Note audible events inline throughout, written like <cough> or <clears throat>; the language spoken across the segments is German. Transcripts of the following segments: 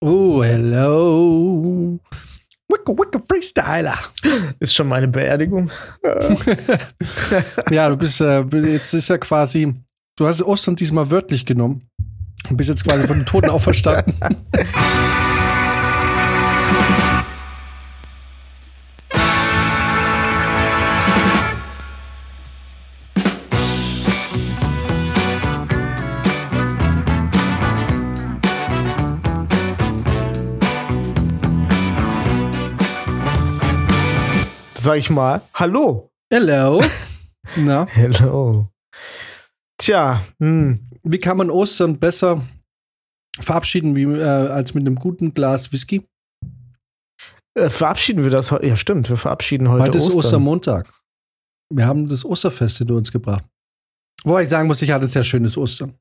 Oh, hello. Wicka Wicka Freestyler. Ist schon meine Beerdigung. ja, du bist, äh, jetzt ist ja quasi, du hast Ostern diesmal wörtlich genommen. Du bist jetzt quasi von den Toten <laughs> auferstanden. <laughs> Sag ich mal, hallo. Hello. <laughs> Na, Hello. Tja, hm. wie kann man Ostern besser verabschieden wie, äh, als mit einem guten Glas Whisky? Äh, verabschieden wir das heute? Ja, stimmt, wir verabschieden heute Heute ist Ostern. Ostermontag. Wir haben das Osterfest hinter uns gebracht. Wobei ich sagen muss, ich hatte ein sehr schönes Ostern.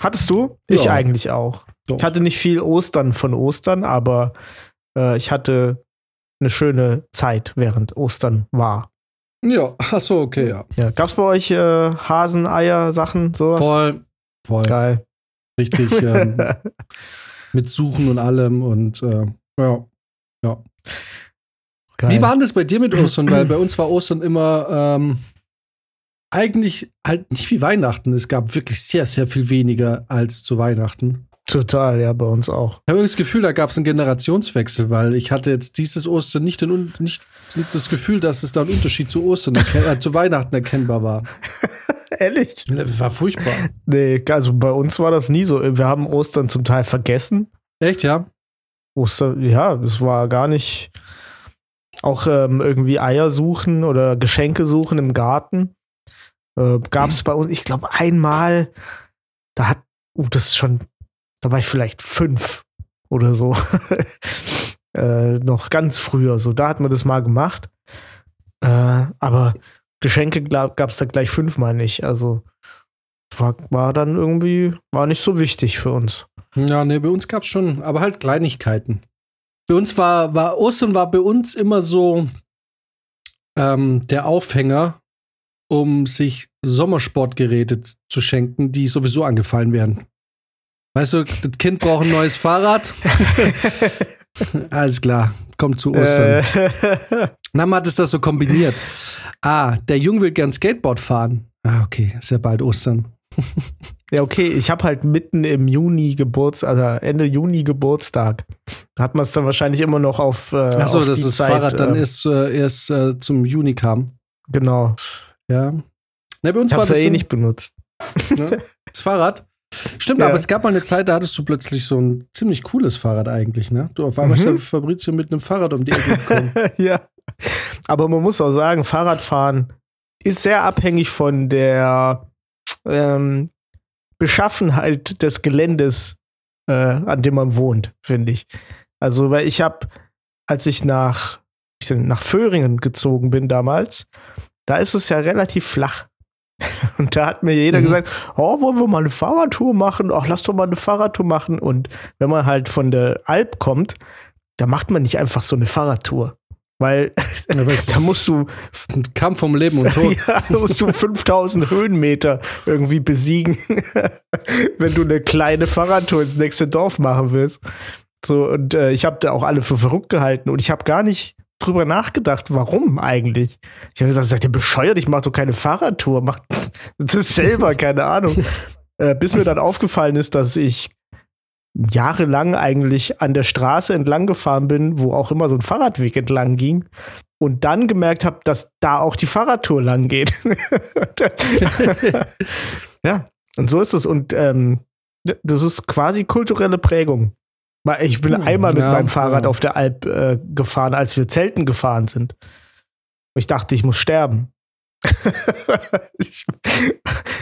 Hattest du? Ich Ja. eigentlich auch. Doch. Ich hatte nicht viel Ostern von Ostern, aber äh, ich hatte eine schöne Zeit, während Ostern war. Ja, ach so, okay, ja. Ja, gab's bei euch äh, Hasen, Eier, Sachen, sowas? Voll, voll. Geil. Richtig <laughs> ähm, mit Suchen und allem und äh, ja. ja. Geil. Wie war denn das bei dir mit Ostern? Weil bei uns war Ostern immer ähm, eigentlich halt nicht wie Weihnachten. Es gab wirklich sehr, sehr viel weniger als zu Weihnachten. Total, ja, bei uns auch. Ich habe irgendwie das Gefühl, da gab es einen Generationswechsel, weil ich hatte jetzt dieses Ostern nicht, den, Un- nicht das Gefühl, dass es da ein Unterschied zu Ostern, äh, zu Weihnachten erkennbar war. <laughs> Ehrlich? Das war furchtbar. Nee, also bei uns war das nie so. Wir haben Ostern zum Teil vergessen. Echt, ja? Oster, ja, es war gar nicht auch ähm, irgendwie Eier suchen oder Geschenke suchen im Garten. Äh, Gab es bei uns, ich glaube, einmal, da hat, uh, das ist schon, da war ich vielleicht fünf oder so. <laughs> äh, noch ganz früher, so, da hat man das mal gemacht. Äh, aber Geschenke gab es da gleich fünfmal nicht. Also war, war dann irgendwie, war nicht so wichtig für uns. Ja, nee, bei uns gab es schon, aber halt Kleinigkeiten. Bei uns war, war Ostern war bei uns immer so ähm, der Aufhänger, um sich Sommersportgeräte zu schenken, die sowieso angefallen werden. Weißt du, das Kind braucht ein neues Fahrrad. <laughs> Alles klar, kommt zu Ostern. Äh, <laughs> Na, man hat es das so kombiniert. Ah, der Junge will gern Skateboard fahren. Ah, okay, ist ja bald Ostern. Ja, okay, ich habe halt mitten im Juni Geburtstag, also Ende Juni Geburtstag. Da hat man es dann wahrscheinlich immer noch auf. Äh, Achso, dass das Zeit, Fahrrad dann äh, erst, äh, erst äh, zum Juni kam. Genau. Ja. Ne, bei uns Ich war es ja das eh nicht benutzt. Ne? <laughs> Das Fahrrad. Stimmt, Ja. aber es gab mal eine Zeit, da hattest du plötzlich so ein ziemlich cooles Fahrrad eigentlich, ne? Du auf einmal Mhm. Fabrizio mit einem Fahrrad um die Ecke gekommen. <laughs> ja. Aber man muss auch sagen, Fahrradfahren ist sehr abhängig von der ähm, Beschaffenheit des Geländes, äh, an dem man wohnt, finde ich. Also, weil ich habe, als ich nach, ich nach Föhringen gezogen bin damals, da ist es ja relativ flach. <laughs> Und da hat mir jeder Mhm. gesagt, oh, wollen wir mal eine Fahrradtour machen? Ach, lass doch mal eine Fahrradtour machen. Und wenn man halt von der Alp kommt, da macht man nicht einfach so eine Fahrradtour. Weil <laughs> da musst du, Ein Kampf vom Leben und Tod. <laughs> ja, da musst du 5000 Höhenmeter irgendwie besiegen, wenn du eine kleine Fahrradtour ins nächste Dorf machen willst. So, und äh, ich habe da auch alle für verrückt gehalten und ich habe gar nicht drüber nachgedacht, warum eigentlich. Ich habe gesagt, seid ihr bescheuert? Ich mache doch keine Fahrradtour. Mach <laughs> das selber, <laughs> keine Ahnung. Äh, bis mir dann aufgefallen ist, dass ich jahrelang eigentlich an der Straße entlang gefahren bin, wo auch immer so ein Fahrradweg entlang ging. Und dann gemerkt habe, dass da auch die Fahrradtour lang geht. <laughs> ja, und so ist es. Und ähm, das ist quasi kulturelle Prägung. Ich bin Hm, einmal mit ja, meinem Fahrrad ja. auf der Alp äh, gefahren, als wir Zelten gefahren sind. Und ich dachte, ich muss sterben. <laughs> ich,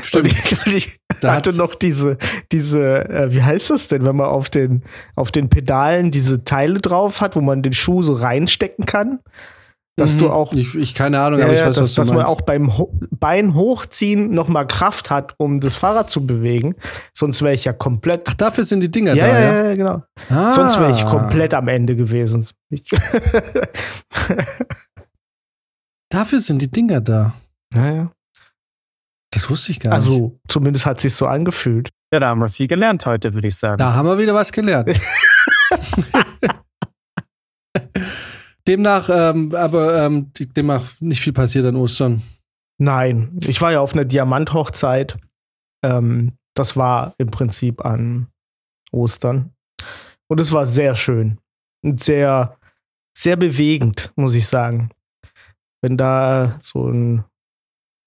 Stimmt. Ich, ich hatte noch diese, diese, äh, wie heißt das denn, wenn man auf den, auf den Pedalen diese Teile drauf hat, wo man den Schuh so reinstecken kann? Dass du Mhm. auch, Ich, ich keine Ahnung, ja, aber ich weiß, dass, was du dass man meinst. auch beim Ho Bein hochziehen nochmal Kraft hat, um das Fahrrad zu bewegen. Sonst wäre ich ja komplett. Ach, dafür sind die Dinger ja, da, ja, ja? ja, genau. Ah. Sonst wäre ich komplett am Ende gewesen. <laughs> Dafür sind die Dinger da. naja. Das wusste ich gar nicht. Also, zumindest hat sich so angefühlt. Ja, da haben wir viel gelernt heute, würde ich sagen. Da haben wir wieder was gelernt. <laughs> demnach, ähm, aber ähm, demnach nicht viel passiert an Ostern. Nein, ich war ja auf einer Diamanthochzeit. Ähm, das war im Prinzip an Ostern. Und es war sehr schön. Und sehr, sehr bewegend, muss ich sagen. Wenn da so ein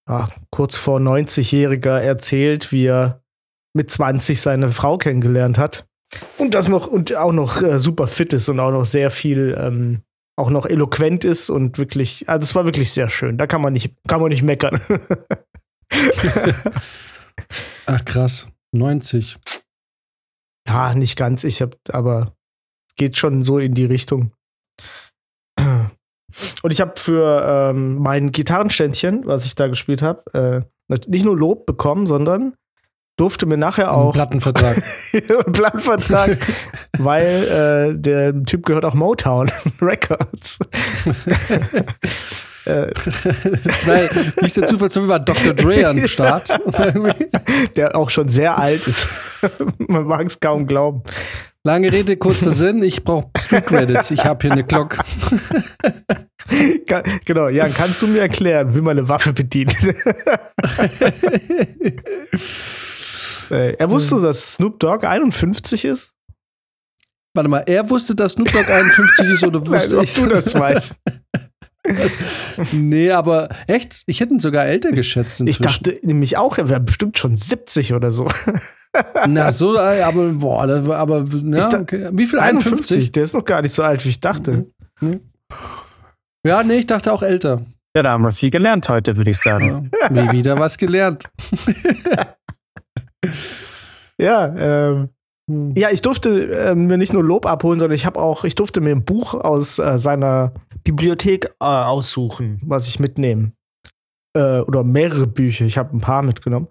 ja, kurz vor 90-Jähriger erzählt, wie er mit 20 seine Frau kennengelernt hat. Und das noch und auch noch äh, super fit ist und auch noch sehr viel, ähm, auch noch eloquent ist und wirklich, also es war wirklich sehr schön. Da kann man nicht, kann man nicht meckern. <laughs> Ach krass, 90. Ja, nicht ganz. Ich habe, aber es geht schon so in die Richtung. Und ich habe für ähm, mein Gitarrenständchen, was ich da gespielt habe, äh, nicht nur Lob bekommen, sondern durfte mir nachher auch. Plattenvertrag. <laughs> Plattenvertrag, <laughs> weil äh, der Typ gehört auch Motown <laughs> Records. weil, wie ist der Zufall, so war Dr. Dre am Start. der auch schon sehr alt ist. Man mag es kaum glauben. Lange Rede, kurzer Sinn. Ich brauche Street Credits. Ich habe hier eine Glock. genau, Jan, kannst du mir erklären, wie man eine Waffe bedient? Er wusste, dass Snoop Dogg 51 ist? Warte mal, er wusste, dass Snoop Dogg 51 ist oder <laughs> wusste Nein, ich? du das weißt. <laughs> nee, aber echt, ich hätte ihn sogar älter geschätzt inzwischen. Ich dachte nämlich auch, er wäre bestimmt schon 70 oder so. <laughs> Na, so, aber, boah, aber, ja, okay. Wie viel? 51? 51? Der ist noch gar nicht so alt, wie ich dachte. Mhm. Ja, nee, ich dachte auch älter. Ja, da haben wir viel gelernt heute, würde ich sagen. Ja, wieder was gelernt. Ja, ähm, hm. Ja, ich durfte äh, mir nicht nur Lob abholen, sondern ich habe auch, ich durfte mir ein Buch aus äh, seiner Bibliothek äh, aussuchen, was ich mitnehme. Äh, oder mehrere Bücher. Ich habe ein paar mitgenommen.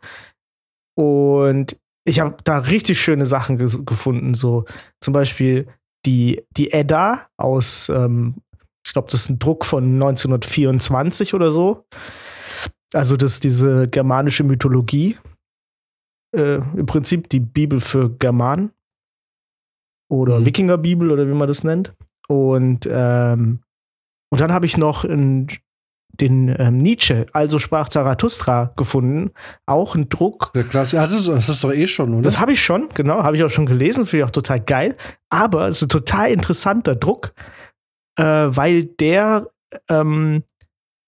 Und ich habe da richtig schöne Sachen gefunden. So zum Beispiel die, die Edda aus, ähm, ich glaube, das ist ein Druck von 1924 oder so. Also das ist diese germanische Mythologie äh, im Prinzip die Bibel für Germanen oder mhm. Wikingerbibel oder wie man das nennt. Und, ähm, und dann habe ich noch in, den ähm, Nietzsche, also sprach Zarathustra, gefunden. Auch ein Druck. Der Klasse, das ist, das ist doch eh schon, oder? Das habe ich schon, genau, habe ich auch schon gelesen, finde ich auch total geil. Aber es ist ein total interessanter Druck, äh, weil der ähm,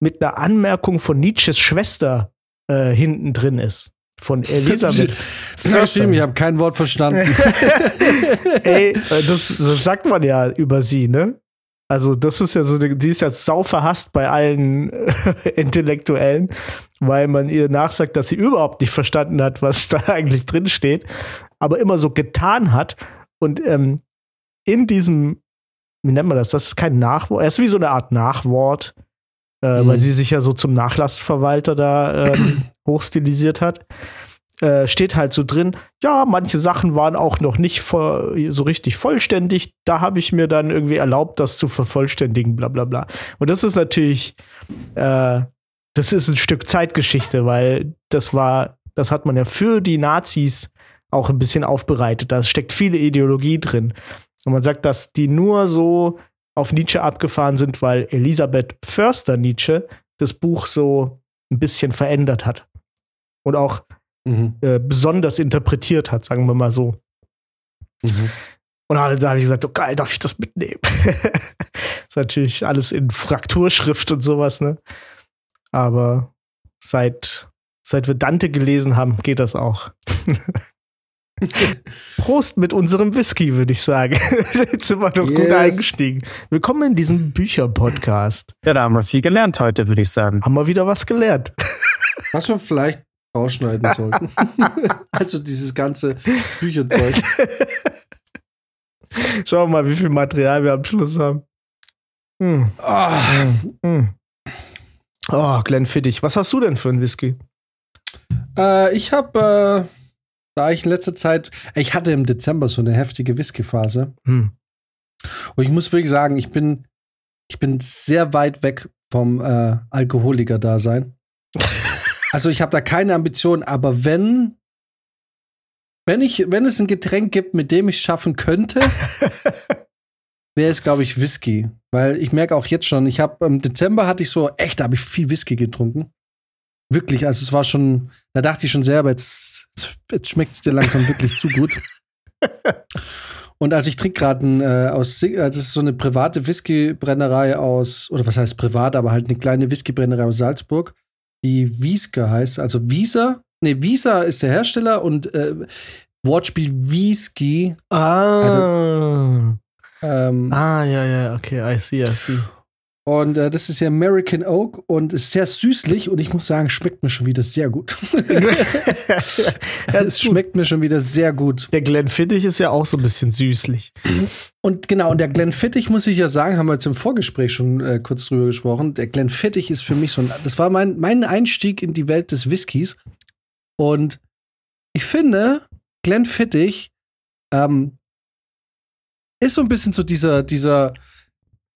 mit einer Anmerkung von Nietzsches Schwester äh, hinten drin ist von <laughs> Elisabeth. Förster. ich habe kein Wort verstanden. <laughs> <laughs> Ey, äh, das, das, sagt man ja über sie, ne? Also, das ist ja so, die ist ja sau verhasst bei allen Intellektuellen, weil man ihr nachsagt, dass sie überhaupt nicht verstanden hat, was da eigentlich drin steht, aber immer so getan hat. Und ähm, in diesem, wie nennt man das? Das ist kein Nachwort, er ist wie so eine Art Nachwort, äh, mhm. weil sie sich ja so zum Nachlassverwalter da ähm, <clears throat> hochstilisiert hat. Äh, steht halt so drin, ja, manche Sachen waren auch noch nicht so richtig vollständig. Da habe ich mir dann irgendwie erlaubt, das zu vervollständigen, bla bla bla. Und das ist natürlich, äh, das ist ein Stück Zeitgeschichte, weil das war, das hat man ja für die Nazis auch ein bisschen aufbereitet. Da steckt viele Ideologie drin. Und man sagt, dass die nur so auf Nietzsche abgefahren sind, weil Elisabeth Förster Nietzsche das Buch so ein bisschen verändert hat. Und auch mhm. äh, besonders interpretiert hat, sagen wir mal so. Mhm. Und da, da habe ich gesagt, oh geil, darf ich das mitnehmen? <laughs> ist natürlich alles in Frakturschrift und sowas, ne? Aber seit, seit wir Dante gelesen haben, geht das auch. <laughs> <laughs> Prost mit unserem Whisky, würde ich sagen. <laughs> Jetzt sind wir doch yes. gut eingestiegen. Willkommen in diesem Bücher-Podcast. Ja, da haben wir viel gelernt heute, würde ich sagen. Haben wir wieder was gelernt. Was wir vielleicht rausschneiden sollten. <laughs> also dieses ganze Bücherzeug. Schauen wir mal, wie viel Material wir am Schluss haben. Hm. Oh. Hm. oh, Glenn Fittich. Was hast du denn für einen Whisky? Äh, ich habe äh da ich in letzter Zeit, ich hatte im Dezember so eine heftige Whisky-Phase. Hm. Und ich muss wirklich sagen, ich bin, ich bin sehr weit weg vom äh, Alkoholiker-Dasein. <laughs> also ich habe da keine Ambition, aber wenn, wenn ich, wenn es ein Getränk gibt, mit dem ich es schaffen könnte, <laughs> wäre es, glaube ich, Whisky. Weil ich merke auch jetzt schon, ich habe im Dezember hatte ich so, echt, da habe ich viel Whisky getrunken. Wirklich, also es war schon, da dachte ich schon selber, jetzt, jetzt schmeckt es dir langsam wirklich zu gut. <laughs> Und also ich trinke gerade äh, aus, also das ist so eine private Whiskybrennerei aus, oder was heißt privat, aber halt eine kleine Whiskybrennerei aus Salzburg, die Wieska heißt, also Wieser, nee, Wieser ist der Hersteller und äh, Wortspiel Whisky. Ah. Also, ähm, ah, ja, ja, okay, I see, I see. Und äh, das ist ja American Oak und ist sehr süßlich und ich muss sagen, schmeckt mir schon wieder sehr gut. <laughs> es schmeckt mir schon wieder sehr gut. Der Glenfiddich ist ja auch so ein bisschen süßlich. Und genau, und der Glenfiddich muss ich ja sagen, haben wir jetzt im Vorgespräch schon äh, kurz drüber gesprochen. Der Glenfiddich ist für mich so ein, das war mein, mein Einstieg in die Welt des Whiskys. Und ich finde, Glenfiddich ähm, ist so ein bisschen so dieser, dieser,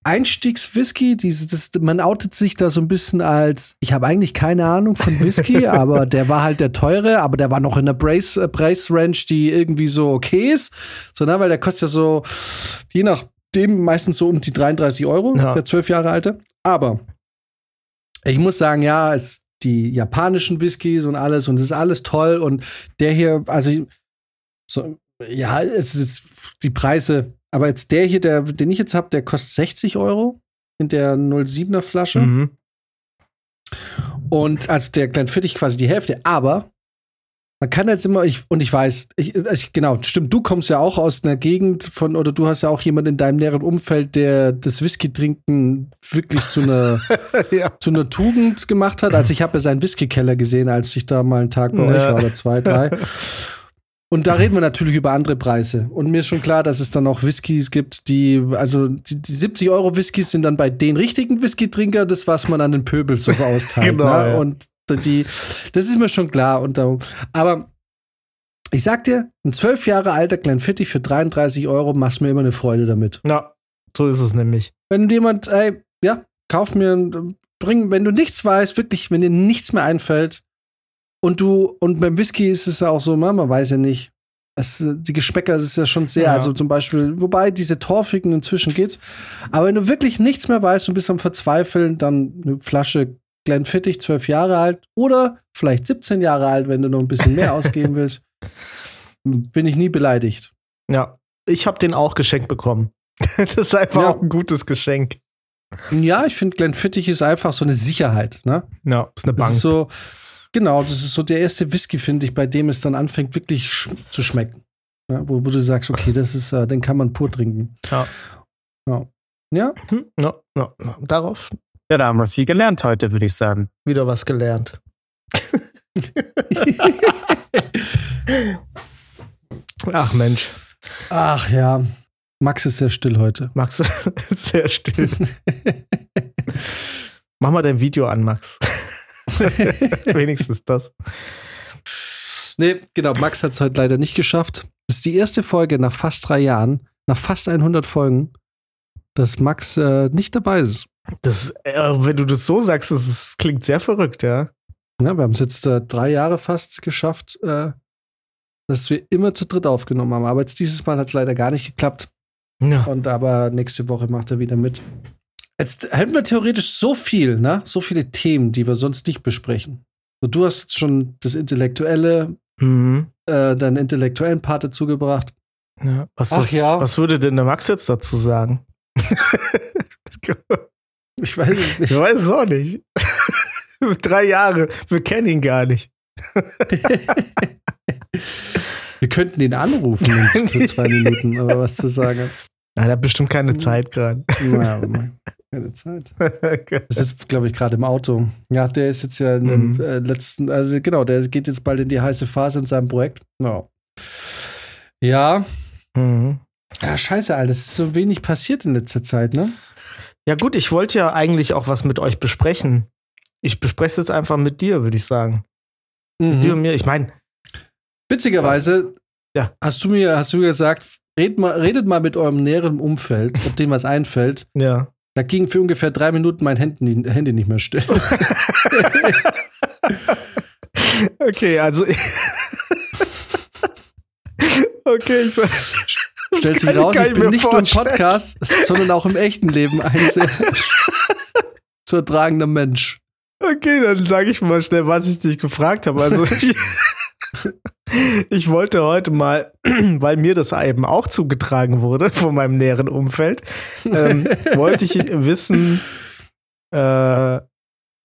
Einstiegswhisky, dieses, man outet sich da so ein bisschen als, ich habe eigentlich keine Ahnung von Whisky, <laughs> aber der war halt der teure, aber der war noch in der Brace, äh, Preisrange, die irgendwie so okay ist. So, ne, weil der kostet ja so, je nachdem, meistens so um die 33 Euro, ja. der zwölf Jahre alte. Aber ich muss sagen, ja, es, die japanischen Whiskys und alles und es ist alles toll und der hier, also so, ja, es ist die Preise aber jetzt der hier, der, den ich jetzt habe, der kostet 60 Euro in der 07er Flasche. Mhm. Und also der Glenfiddich quasi die Hälfte. Aber man kann jetzt immer, ich, und ich weiß, ich, ich, genau, stimmt, du kommst ja auch aus einer Gegend von, oder du hast ja auch jemanden in deinem näheren Umfeld, der das Whisky-Trinken wirklich zu einer, <laughs> ja. zu einer Tugend gemacht hat. Also ich habe ja seinen Whisky-Keller gesehen, als ich da mal einen Tag bei ja. euch war oder zwei, drei. <laughs> Und da reden wir natürlich über andere Preise. Und mir ist schon klar, dass es dann auch Whiskys gibt, die, also die, die 70 Euro Whiskys sind dann bei den richtigen Whisky-Trinker das, was man an den Pöbel so <laughs> austeilt. genau, ne? ja. Und die, das ist mir schon klar. Und da, aber ich sag dir, ein zwölf Jahre alter Glenfiddich für 33 Euro machst mir immer eine Freude damit. Ja, so ist es nämlich. Wenn jemand, ey, ja, kauf mir, bring, wenn du nichts weißt, wirklich, wenn dir nichts mehr einfällt, und du, und beim Whisky ist es ja auch so, man, weiß ja nicht. Es, die Geschmäcker ist ja schon sehr, ja. also zum Beispiel, wobei diese torfigen inzwischen geht's. Aber wenn du wirklich nichts mehr weißt und bist am Verzweifeln, dann eine Flasche Glenfiddich, zwölf Jahre alt oder vielleicht 17 Jahre alt, wenn du noch ein bisschen mehr <laughs> ausgeben willst, bin ich nie beleidigt. Ja, ich habe den auch geschenkt bekommen. <laughs> das ist einfach ja. auch ein gutes Geschenk. Ja, ich finde, Glenfiddich ist einfach so eine Sicherheit. Ne? Ja, ist eine Bank. Ist so, Genau, das ist so der erste Whisky, finde ich, bei dem es dann anfängt, wirklich sch zu schmecken. Ja, wo, wo, du sagst, okay, das ist, äh, den kann man pur trinken. Ja. Ja. ja? Hm, no, no, no. Darauf. Ja, da haben wir viel gelernt heute, würde ich sagen. Wieder was gelernt. <laughs> Ach Mensch. Ach ja. Max ist sehr still heute. Max <laughs> ist sehr still. <laughs> Mach mal dein Video an, Max. <laughs> Wenigstens das. Nee, genau, Max hat es heute leider nicht geschafft. Das ist die erste Folge nach fast drei Jahren, nach fast 100 Folgen, dass Max äh, nicht dabei ist. Das, äh, wenn du das so sagst, das, das klingt sehr verrückt, ja. Ja, wir haben es jetzt äh, drei Jahre fast geschafft, äh, dass wir immer zu dritt aufgenommen haben. Aber jetzt dieses Mal hat es leider gar nicht geklappt. Ja. Und aber nächste Woche macht er wieder mit. Jetzt hätten wir theoretisch so viel, ne? So viele Themen, die wir sonst nicht besprechen. So, du hast schon das Intellektuelle, mhm. äh, deinen intellektuellen Part dazu gebracht. Ja, was, Ach, was, ja. was würde denn der Max jetzt dazu sagen? <laughs> ich weiß es nicht. Ich weiß es auch nicht. <laughs> Drei Jahre, wir kennen ihn gar nicht. <laughs> wir könnten ihn anrufen für zwei Minuten, aber was zu sagen. Nein, er hat bestimmt keine Zeit gerade. Naja, <laughs> keine Zeit. Das ist, glaube ich, gerade im Auto. Ja, der ist jetzt ja in dem mhm. äh, letzten, also genau, der geht jetzt bald in die heiße Phase in seinem Projekt. No. Ja. Mhm. Ja, scheiße, Alter, es ist so wenig passiert in letzter Zeit, ne? Ja, gut, ich wollte ja eigentlich auch was mit euch besprechen. Ich bespreche es jetzt einfach mit dir, würde ich sagen. Mhm. Mit dir und mir. Ich meine. Witzigerweise ja. hast du mir, hast du gesagt, red mal, redet mal mit eurem näheren Umfeld, ob dem was einfällt. <laughs> Ja. Da ging für ungefähr drei Minuten mein Handy, Handy nicht mehr still. <laughs> okay, also. <laughs> Okay, ich Stellt sich raus, ich ich bin nicht nur im vorstellen. Podcast, sondern auch im echten Leben ein sehr zu ertragender Mensch. Okay, dann sage ich mal schnell, was ich dich gefragt habe. Also ich, wollte heute mal, <clears throat> weil mir das eben auch zugetragen wurde von meinem näheren Umfeld, ähm, wollte ich wissen, äh,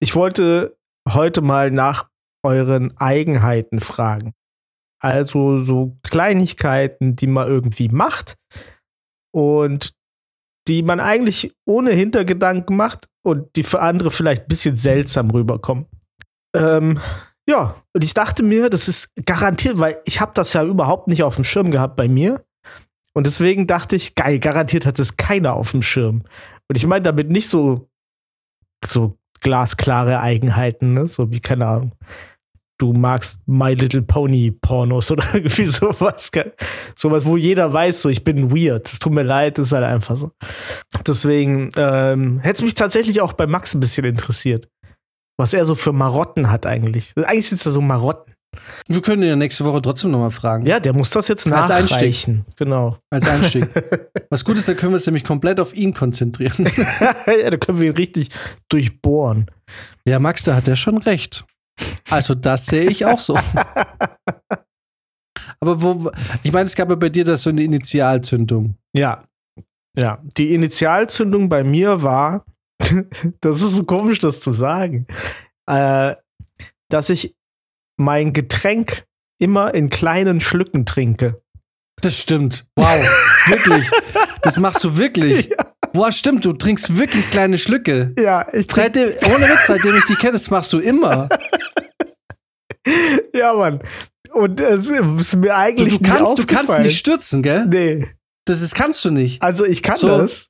ich wollte heute mal nach euren Eigenheiten fragen. Also so Kleinigkeiten, die man irgendwie macht und die man eigentlich ohne Hintergedanken macht und die für andere vielleicht ein bisschen seltsam rüberkommen. Ähm, ja, und ich dachte mir, das ist garantiert, weil ich habe das ja überhaupt nicht auf dem Schirm gehabt bei mir. Und deswegen dachte ich, geil, garantiert hat es keiner auf dem Schirm. Und ich meine damit nicht so, so glasklare Eigenheiten, ne? so wie, keine Ahnung, du magst My Little Pony Pornos <laughs> oder irgendwie sowas. Sowas, wo jeder weiß, so ich bin weird. Es tut mir leid, ist halt einfach so. Deswegen ähm, hätte es mich tatsächlich auch bei Max ein bisschen interessiert. Was er so für Marotten hat eigentlich. Eigentlich sind es ja so Marotten. Wir können ihn ja nächste Woche trotzdem nochmal fragen. Ja, der muss das jetzt Als Einstieg. nachreichen. Genau. Als Einstieg. <laughs> Was gut ist, da können wir uns nämlich komplett auf ihn konzentrieren. <laughs> ja, da können wir ihn richtig durchbohren. Ja, Max, da hat er schon recht. Also, das sehe ich auch so. <laughs> Aber wo, ich meine, es gab ja bei dir das so eine Initialzündung. Ja. Ja. Die Initialzündung bei mir war, <laughs> das ist so komisch, das zu sagen, äh, dass ich mein Getränk immer in kleinen Schlücken trinke. Das stimmt. Wow. wirklich. Das machst du wirklich. <laughs> Boah, stimmt. Du trinkst wirklich kleine Schlücke. Ja, ich trinke. Seitdem, ohne Witz, seitdem ich die kenne, das machst du immer. <laughs> Ja, Mann. Und es ist mir Du, eigentlich du, kannst, nie du kannst nicht stürzen, gell? Nee. Das ist, kannst du nicht. Also ich kann So. das,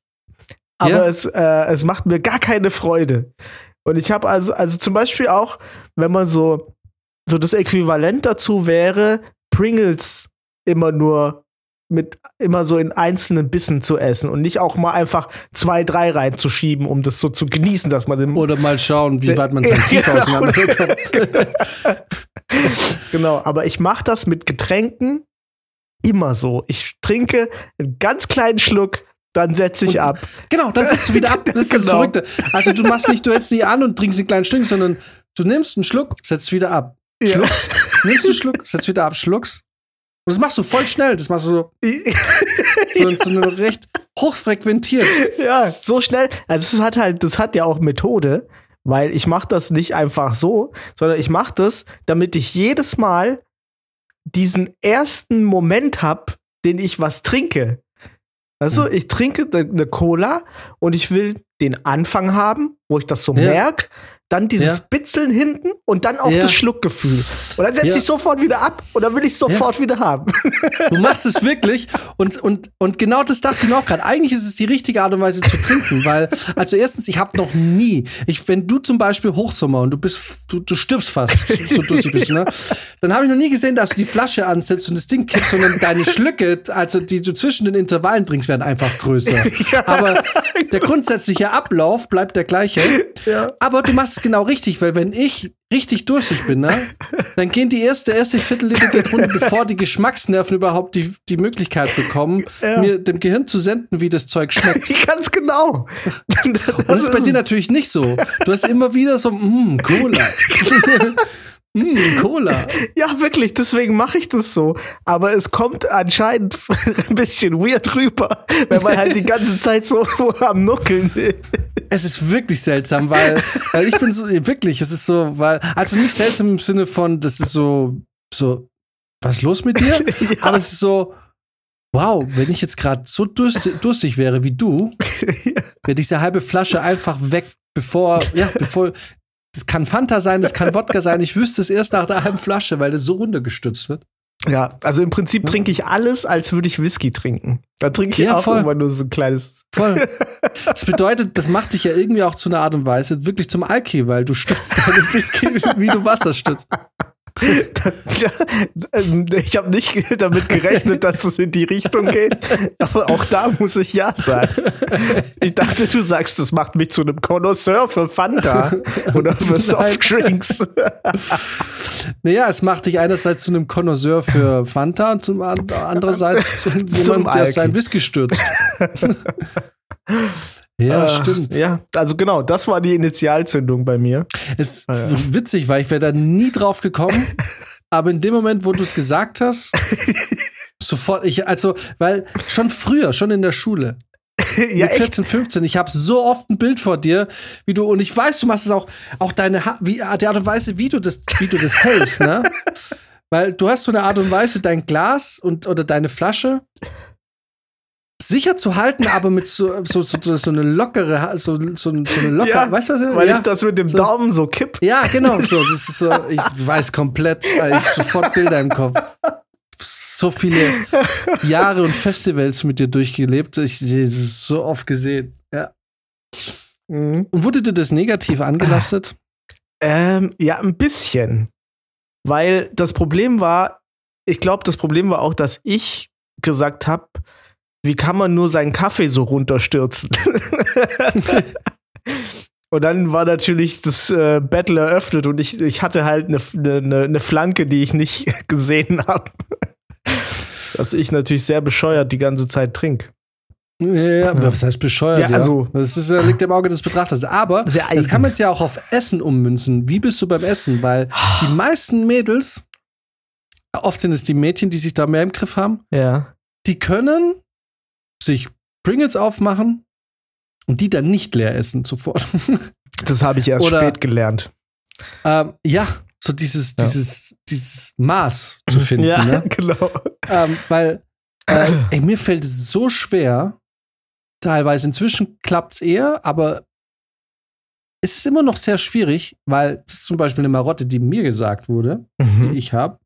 aber Ja. es, äh, es macht mir gar keine Freude. Und ich habe also, also zum Beispiel auch, wenn man so, so das Äquivalent dazu wäre, Pringles immer nur mit immer so in einzelnen Bissen zu essen und nicht auch mal einfach zwei, drei reinzuschieben, um das so zu genießen, dass man den Oder mal schauen, wie weit man <laughs> sein Kiefer genau. auseinander bekommt. <laughs> Genau, aber ich mache das mit Getränken immer so. Ich trinke einen ganz kleinen Schluck, dann setze ich Und- ab. Genau, dann setzt du wieder ab. <laughs> Das ist das Genau. Verrückte. Also du machst nicht, du hältst nicht an und trinkst einen kleinen Stück, sondern du nimmst einen Schluck, setzt wieder ab. Ja. Schluckst, nimmst einen Schluck, setzt wieder ab, schluckst. Und das machst du voll schnell. Das machst du so, <laughs> so, so eine recht hochfrequentiert. ja, so schnell. Also es hat halt, das hat ja auch Methode, weil ich mache das nicht einfach so, sondern ich mache das, damit ich jedes Mal diesen ersten Moment habe, den ich was trinke. Also ich trinke eine Cola und ich will den Anfang haben, wo ich das so Ja. merk, dann dieses Ja. Bitzeln hinten und dann auch Ja. das Schluckgefühl. Und dann setze Ja. ich sofort wieder ab und dann will ich sofort wieder haben. <laughs> Du machst es wirklich und, und, und genau das dachte ich mir auch gerade. Eigentlich ist es die richtige Art und Weise zu trinken, weil, also erstens, ich habe noch nie, ich, wenn du zum Beispiel Hochsommer und du bist, du, du stirbst fast, so durstig bist, ne? Dann habe ich noch nie gesehen, dass du die Flasche ansetzt und das Ding kippst, sondern deine Schlücke, also die du zwischen den Intervallen trinkst, werden einfach größer. <laughs> Aber der grundsätzliche Ablauf bleibt der gleiche. Ja. Aber du machst es genau richtig, weil wenn ich richtig durstig bin, ne, <laughs> dann gehen die erste, erste Viertelliter geht runter, bevor die Geschmacksnerven überhaupt die, die Möglichkeit bekommen, Ja. mir dem Gehirn zu senden, wie das Zeug schmeckt. <laughs> Ganz genau. Und das ist bei dir natürlich nicht so. Du hast immer wieder so, mmm, Cola. <laughs> mmm, <laughs> Cola. Ja, wirklich, deswegen mache ich das so. Aber es kommt anscheinend <laughs> ein bisschen weird rüber, wenn man halt die ganze Zeit so <laughs> am Nuckeln ist. Es ist wirklich seltsam, weil, weil ich bin so, wirklich, es ist so, weil, also nicht seltsam im Sinne von, das ist so, so, was ist los mit dir? Aber es ist so, wow, wenn ich jetzt gerade so durstig, durstig wäre wie du, wäre diese halbe Flasche einfach weg, bevor, ja, bevor, das kann Fanta sein, das kann Wodka sein, ich wüsste es erst nach der halben Flasche, weil das so runtergestützt wird. Ja, also im Prinzip trinke ich alles, als würde ich Whisky trinken. Da trinke ich Ja, auch voll. immer nur so ein kleines. Voll. <laughs> Das bedeutet, das macht dich ja irgendwie auch zu einer Art und Weise wirklich zum Alki, weil du stützt deine Whisky, wie du Wasser stützt. <laughs> ich habe nicht damit gerechnet, dass es in die Richtung geht, aber auch da muss ich ja sagen. Ich dachte, du sagst, das macht mich zu einem Connoisseur für Fanta oder für. <laughs> Softdrinks. <laughs> Naja, es macht dich einerseits zu einem Connoisseur für Fanta und zum an- andererseits zu jemand, der Alki. sein Whisky stürzt. Ja, Äh, stimmt. Ja, also genau, das war die Initialzündung bei mir. Es Ah, ja. ist witzig, weil ich wäre da nie drauf gekommen. <laughs> aber in dem Moment, wo du es gesagt hast, <laughs> sofort, ich, also, weil schon früher, schon in der Schule, <laughs> ja, mit 14, 15, ich habe so oft ein Bild vor dir, wie du, und ich weiß, du machst es auch, auch deine, Ha- wie, die Art und Weise, wie du das, wie du das hältst, ne? Weil du hast so eine Art und Weise, dein Glas und, oder deine Flasche sicher zu halten, aber mit so, so, so, so eine lockere, so, so, eine lockere, Ja, weißt du, was Weil ja. ich das mit dem. Daumen so kipp. Ja, genau, so. Das ist so, ich weiß komplett, weil ich sofort Bilder im Kopf. So viele Jahre und Festivals mit dir durchgelebt. Ich ich- es so oft gesehen. Ja. Mhm. Und wurde dir das negativ angelastet? Ähm, ja, ein bisschen. Weil das Problem war, ich glaube, das Problem war auch, dass ich gesagt habe, wie kann man nur seinen Kaffee so runterstürzen? <laughs> und dann war natürlich das äh, Battle eröffnet und ich, ich hatte halt eine ne, ne Flanke, die ich nicht <laughs> gesehen habe. Dass ich natürlich sehr bescheuert die ganze Zeit trinke. Ja, was heißt bescheuert? Ja, Ja, also- Das ist, liegt im Auge des Betrachters. Aber das kann man jetzt ja auch auf Essen ummünzen. Wie bist du beim Essen? Weil die meisten Mädels, oft sind es die Mädchen, die sich da mehr im Griff haben, Ja. die können sich Pringles aufmachen und die dann nicht leer essen sofort. <laughs> Das habe ich erst Oder- spät gelernt. ähm, ja, so dieses, Ja. dieses, dieses Maß zu <laughs> finden. ja, Ne? <laughs> genau. Ähm, weil äh, <clears throat> ey, mir fällt es so schwer, teilweise inzwischen klappt es eher, aber es ist immer noch sehr schwierig, weil das ist zum Beispiel eine Marotte, die mir gesagt wurde, die Mhm. ich habe.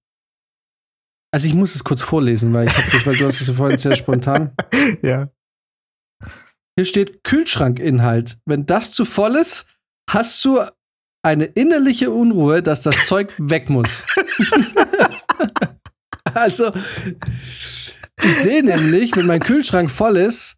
Also ich muss es kurz vorlesen, weil ich habe das, weil du hast es ja vorhin sehr spontan. <laughs> Ja. Hier steht Kühlschrankinhalt. Wenn das zu voll ist, hast du eine innerliche Unruhe, dass das Zeug weg muss. <laughs> also, ich sehe nämlich, wenn mein Kühlschrank voll ist,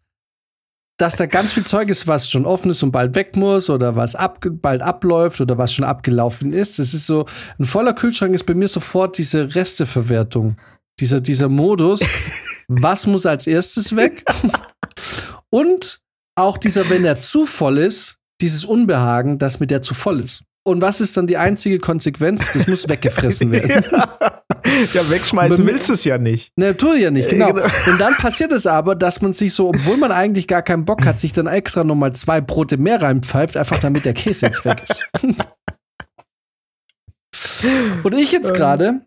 dass da ganz viel Zeug ist, was schon offen ist und bald weg muss oder was ab, bald abläuft oder was schon abgelaufen ist. Es ist so, ein voller Kühlschrank ist bei mir sofort diese Resteverwertung. Dieser, dieser Modus, <laughs> was muss als erstes weg? und auch dieser, wenn er zu voll ist, dieses Unbehagen, dass mit der zu voll ist. Und was ist dann die einzige Konsequenz? Das muss <laughs> weggefressen werden. ja. ja, wegschmeißen willst du es ja nicht. Ne, tu ja nicht, genau. Genau. Und dann passiert es aber, dass man sich so, obwohl man eigentlich gar keinen Bock hat, sich dann extra nochmal zwei Brote mehr reinpfeift, einfach damit der Käse jetzt weg ist. <laughs> Und ich jetzt gerade,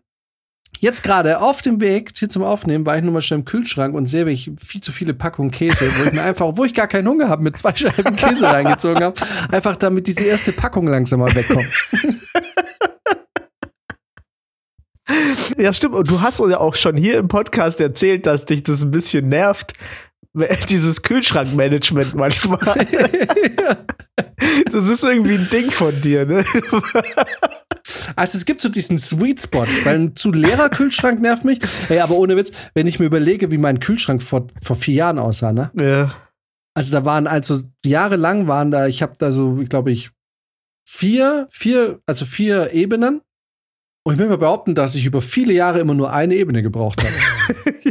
jetzt gerade auf dem Weg hier zum Aufnehmen, war ich nochmal schnell im Kühlschrank und sehe, wie ich viel zu viele Packungen Käse, wo ich mir einfach, obwohl ich gar keinen Hunger habe, mit zwei Scheiben Käse reingezogen habe, einfach damit diese erste Packung langsam mal wegkommt. Ja, stimmt. Und du hast uns ja auch schon hier im Podcast erzählt, dass dich das ein bisschen nervt, <laughs> dieses Kühlschrankmanagement manchmal. <laughs> Das ist irgendwie ein Ding von dir, ne? <laughs> Also es gibt so diesen Sweet Spot, weil ein zu leerer Kühlschrank nervt mich. Ey, aber ohne Witz, wenn ich mir überlege, wie mein Kühlschrank vor, vor vier Jahren aussah, ne? Ja. Also da waren also jahrelang waren da, ich habe da so, glaube ich, vier, vier, also vier Ebenen. Und ich will mal behaupten, dass ich über viele Jahre immer nur eine Ebene gebraucht habe. <laughs>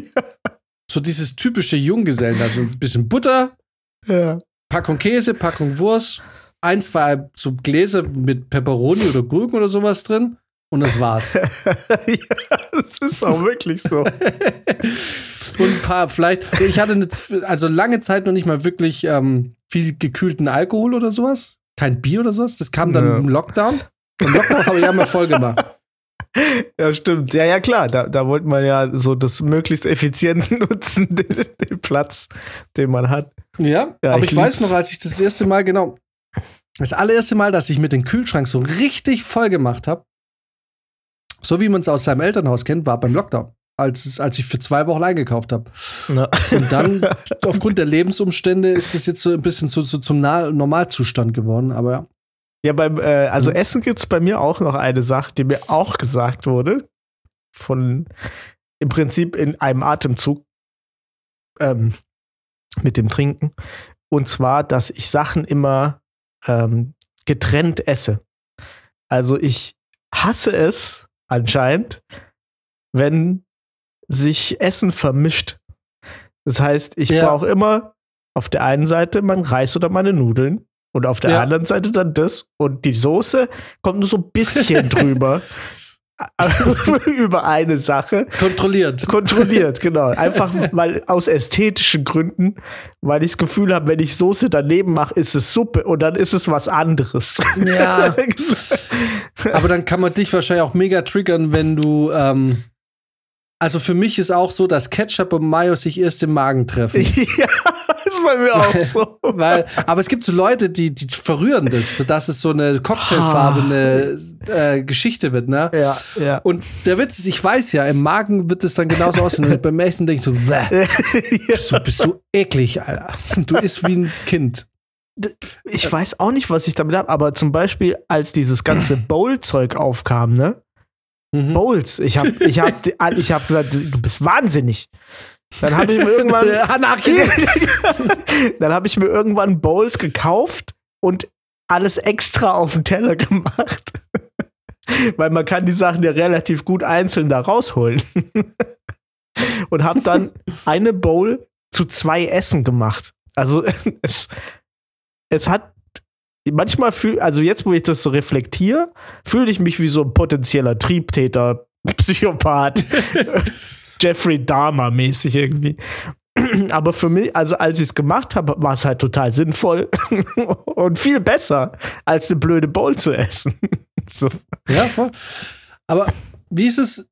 So dieses typische Junggesellen, also ein bisschen Butter, ja. Packung Käse, Packung Wurst, ein, zwei so Gläser mit Peperoni oder Gurken oder sowas drin. Und das war's. <laughs> ja, das ist auch wirklich so. <laughs> und ein paar, vielleicht, ich hatte nicht, also lange Zeit noch nicht mal wirklich ähm, viel gekühlten Alkohol oder sowas. Kein Bier oder sowas. Das kam dann Ja. im Lockdown. Im Lockdown habe ich einmal voll gemacht. <laughs> Ja, stimmt. Ja, ja, klar. Da, da wollte man ja so das möglichst effizient nutzen, den, den Platz, den man hat. Ja, Ja, aber ich ich, weiß noch, als ich das erste Mal, genau, das allererste Mal, dass ich mit dem Kühlschrank so richtig voll gemacht habe, so wie man es aus seinem Elternhaus kennt, war beim Lockdown. Als, als ich für zwei Wochen eingekauft habe. Ja. Und dann, <laughs> aufgrund der Lebensumstände, ist es jetzt so ein bisschen so, so zum Normalzustand geworden. Aber ja. Ja, beim, äh, also Mhm. Essen gibt es bei mir auch noch eine Sache, die mir auch gesagt wurde. Von im Prinzip in einem Atemzug ähm, mit dem Trinken. Und zwar, dass ich Sachen immer ähm, getrennt esse. Also ich hasse es, anscheinend, wenn sich Essen vermischt. Das heißt, ich Ja. brauche immer auf der einen Seite mein Reis oder meine Nudeln und auf der Ja. anderen Seite dann das und die Soße kommt nur so ein bisschen <laughs> drüber <laughs> über eine Sache. Kontrolliert. Kontrolliert, <laughs> genau. Einfach weil aus ästhetischen Gründen, weil ich das Gefühl habe, wenn ich Soße daneben mache, ist es Suppe und dann ist es was anderes. Ja. <laughs> Aber dann kann man dich wahrscheinlich auch mega triggern, wenn du. Ähm, also für mich ist auch so, dass Ketchup und Mayo sich erst im Magen treffen. <laughs> ja, ist bei mir auch so. Weil, aber es gibt so Leute, die, die verrühren das, sodass es so eine cocktailfarbene äh, Geschichte wird, ne? Ja, ja. Und der Witz ist, ich weiß ja, im Magen wird es dann genauso aussehen. Und beim Essen denke ich so, <laughs> bist, du, bist du eklig, Alter. Du isst wie ein Kind. Ich weiß auch nicht, was ich damit habe, aber zum Beispiel, als dieses ganze Bowl-Zeug aufkam, ne? Mhm. Bowls. Ich habe ich hab, <laughs> ich hab gesagt, du bist wahnsinnig. Dann habe ich mir irgendwann. <laughs> Anarchie! <laughs> dann habe ich mir irgendwann Bowls gekauft und alles extra auf den Teller gemacht. Weil man kann die Sachen ja relativ gut einzeln da rausholen. und habe dann eine Bowl zu zwei Essen gemacht. Also es, es hat manchmal fühl, also jetzt, wo ich das so reflektiere, fühle ich mich wie so ein potenzieller Triebtäter, <laughs> Psychopath, <laughs> Jeffrey Dahmer mäßig irgendwie. <clears throat> Aber für mich, also als ich es gemacht habe, war es halt total sinnvoll <laughs> und viel besser, als eine blöde Bowl zu essen. so. Ja, voll. Aber wie ist es?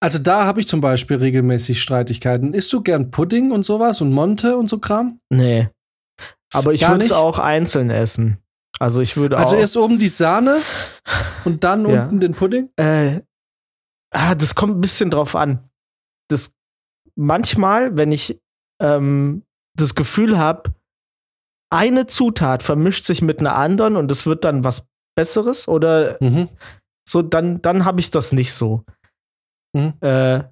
Also da habe ich zum Beispiel regelmäßig Streitigkeiten. Isst du gern Pudding und sowas und Monte und so Kram? Nee. Aber ich würde es auch einzeln essen. Also ich würde Also auch. erst oben die Sahne und dann Ja. unten den Pudding? Äh, ah, das kommt ein bisschen drauf an. Das manchmal, wenn ich ähm, das Gefühl habe, eine Zutat vermischt sich mit einer anderen und es wird dann was Besseres oder Mhm. so, dann, dann habe ich das nicht so. Mhm. Äh,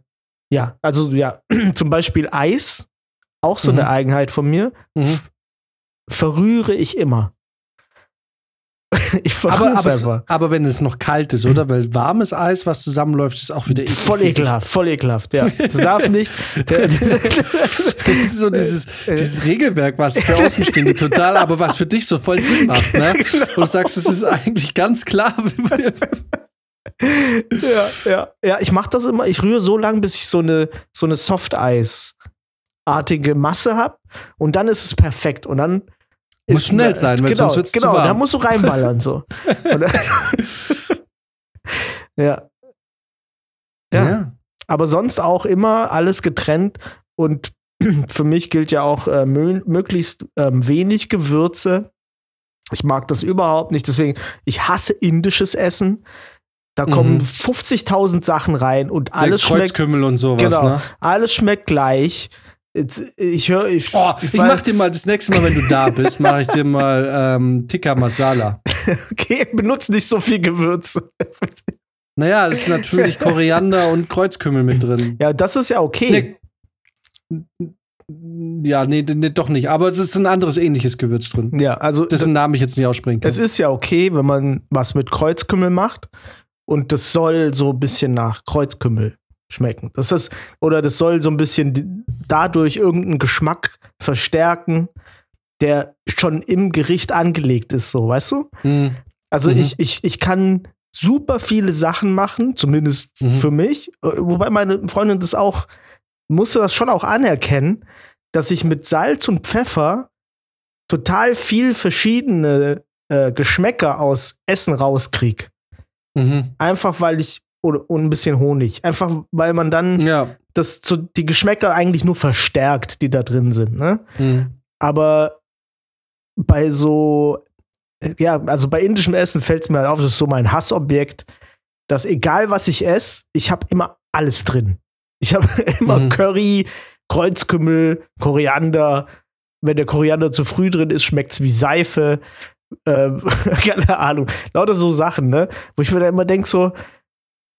ja, also ja, <clears throat> zum Beispiel Eis, auch so Mhm. eine Eigenheit von mir, Mhm. Verrühre ich immer. <laughs> ich verrühre Aber, es aber, es- aber wenn es noch kalt ist, oder? Weil warmes Eis, was zusammenläuft, ist auch wieder eklig. Voll ekelhaft, voll ekelhaft, ja. Das darf nicht. <laughs> Das ist so dieses, dieses Regelwerk, was für Außenstehende total, aber was für dich so voll Sinn macht, ne? <laughs> Und du sagst, es ist eigentlich ganz klar. ja, ja, ja, ich mache das immer. Ich rühre so lange, bis ich so eine, so eine Softeis-artige Masse habe. Und dann ist es perfekt. Und dann. Muss schnell sein, weil genau, sonst wird's zu Genau, warm. da musst du reinballern so. <laughs> Dann, <laughs> ja. ja. Aber sonst auch immer alles getrennt. Und <clears throat> für mich gilt ja auch äh, mö möglichst ähm, wenig Gewürze. Ich mag das überhaupt nicht. Deswegen, ich hasse indisches Essen. Da kommen Mhm. 50.000 Sachen rein und Der alles schmeckt, Kreuzkümmel und sowas, genau, ne? alles schmeckt gleich. Jetzt, ich höre, ich, Oh, ich, weiß- mach dir mal das nächste Mal, wenn du da bist, mache ich dir mal ähm, Tikka Masala. <laughs> okay, benutze nicht so viel Gewürze. Naja, das ist natürlich Koriander und Kreuzkümmel mit drin. Ja, das ist ja okay. Nee. Ja, nee, nee, doch nicht. Aber es ist ein anderes ähnliches Gewürz drin. Ja, also Dessen Namen ich jetzt nicht aussprechen kann. Es ist ja okay, wenn man was mit Kreuzkümmel macht und das soll so ein bisschen nach Kreuzkümmel schmecken. Das ist, oder das soll so ein bisschen dadurch irgendeinen Geschmack verstärken, der schon im Gericht angelegt ist, so, weißt du? Hm. Also Mhm. ich, ich, ich kann super viele Sachen machen, zumindest Mhm. für mich, äh, wobei meine Freundin das auch, musste das schon auch anerkennen, dass ich mit Salz und Pfeffer total viel verschiedene äh, Geschmäcker aus Essen rauskrieg. Mhm. Einfach weil ich, oder und ein bisschen Honig, einfach weil man dann Ja. das zu, die Geschmäcker eigentlich nur verstärkt, die da drin sind, ne? Hm. Aber bei so, ja, also bei indischem Essen fällt es mir halt auf, das ist so mein Hassobjekt, dass egal was ich esse, ich habe immer alles drin. Ich habe <laughs> immer Mhm. Curry, Kreuzkümmel, Koriander. Wenn der Koriander zu früh drin ist, schmeckt es wie Seife. Ähm, <laughs> keine Ahnung. Lauter so Sachen, ne? Wo ich mir dann immer denke, so,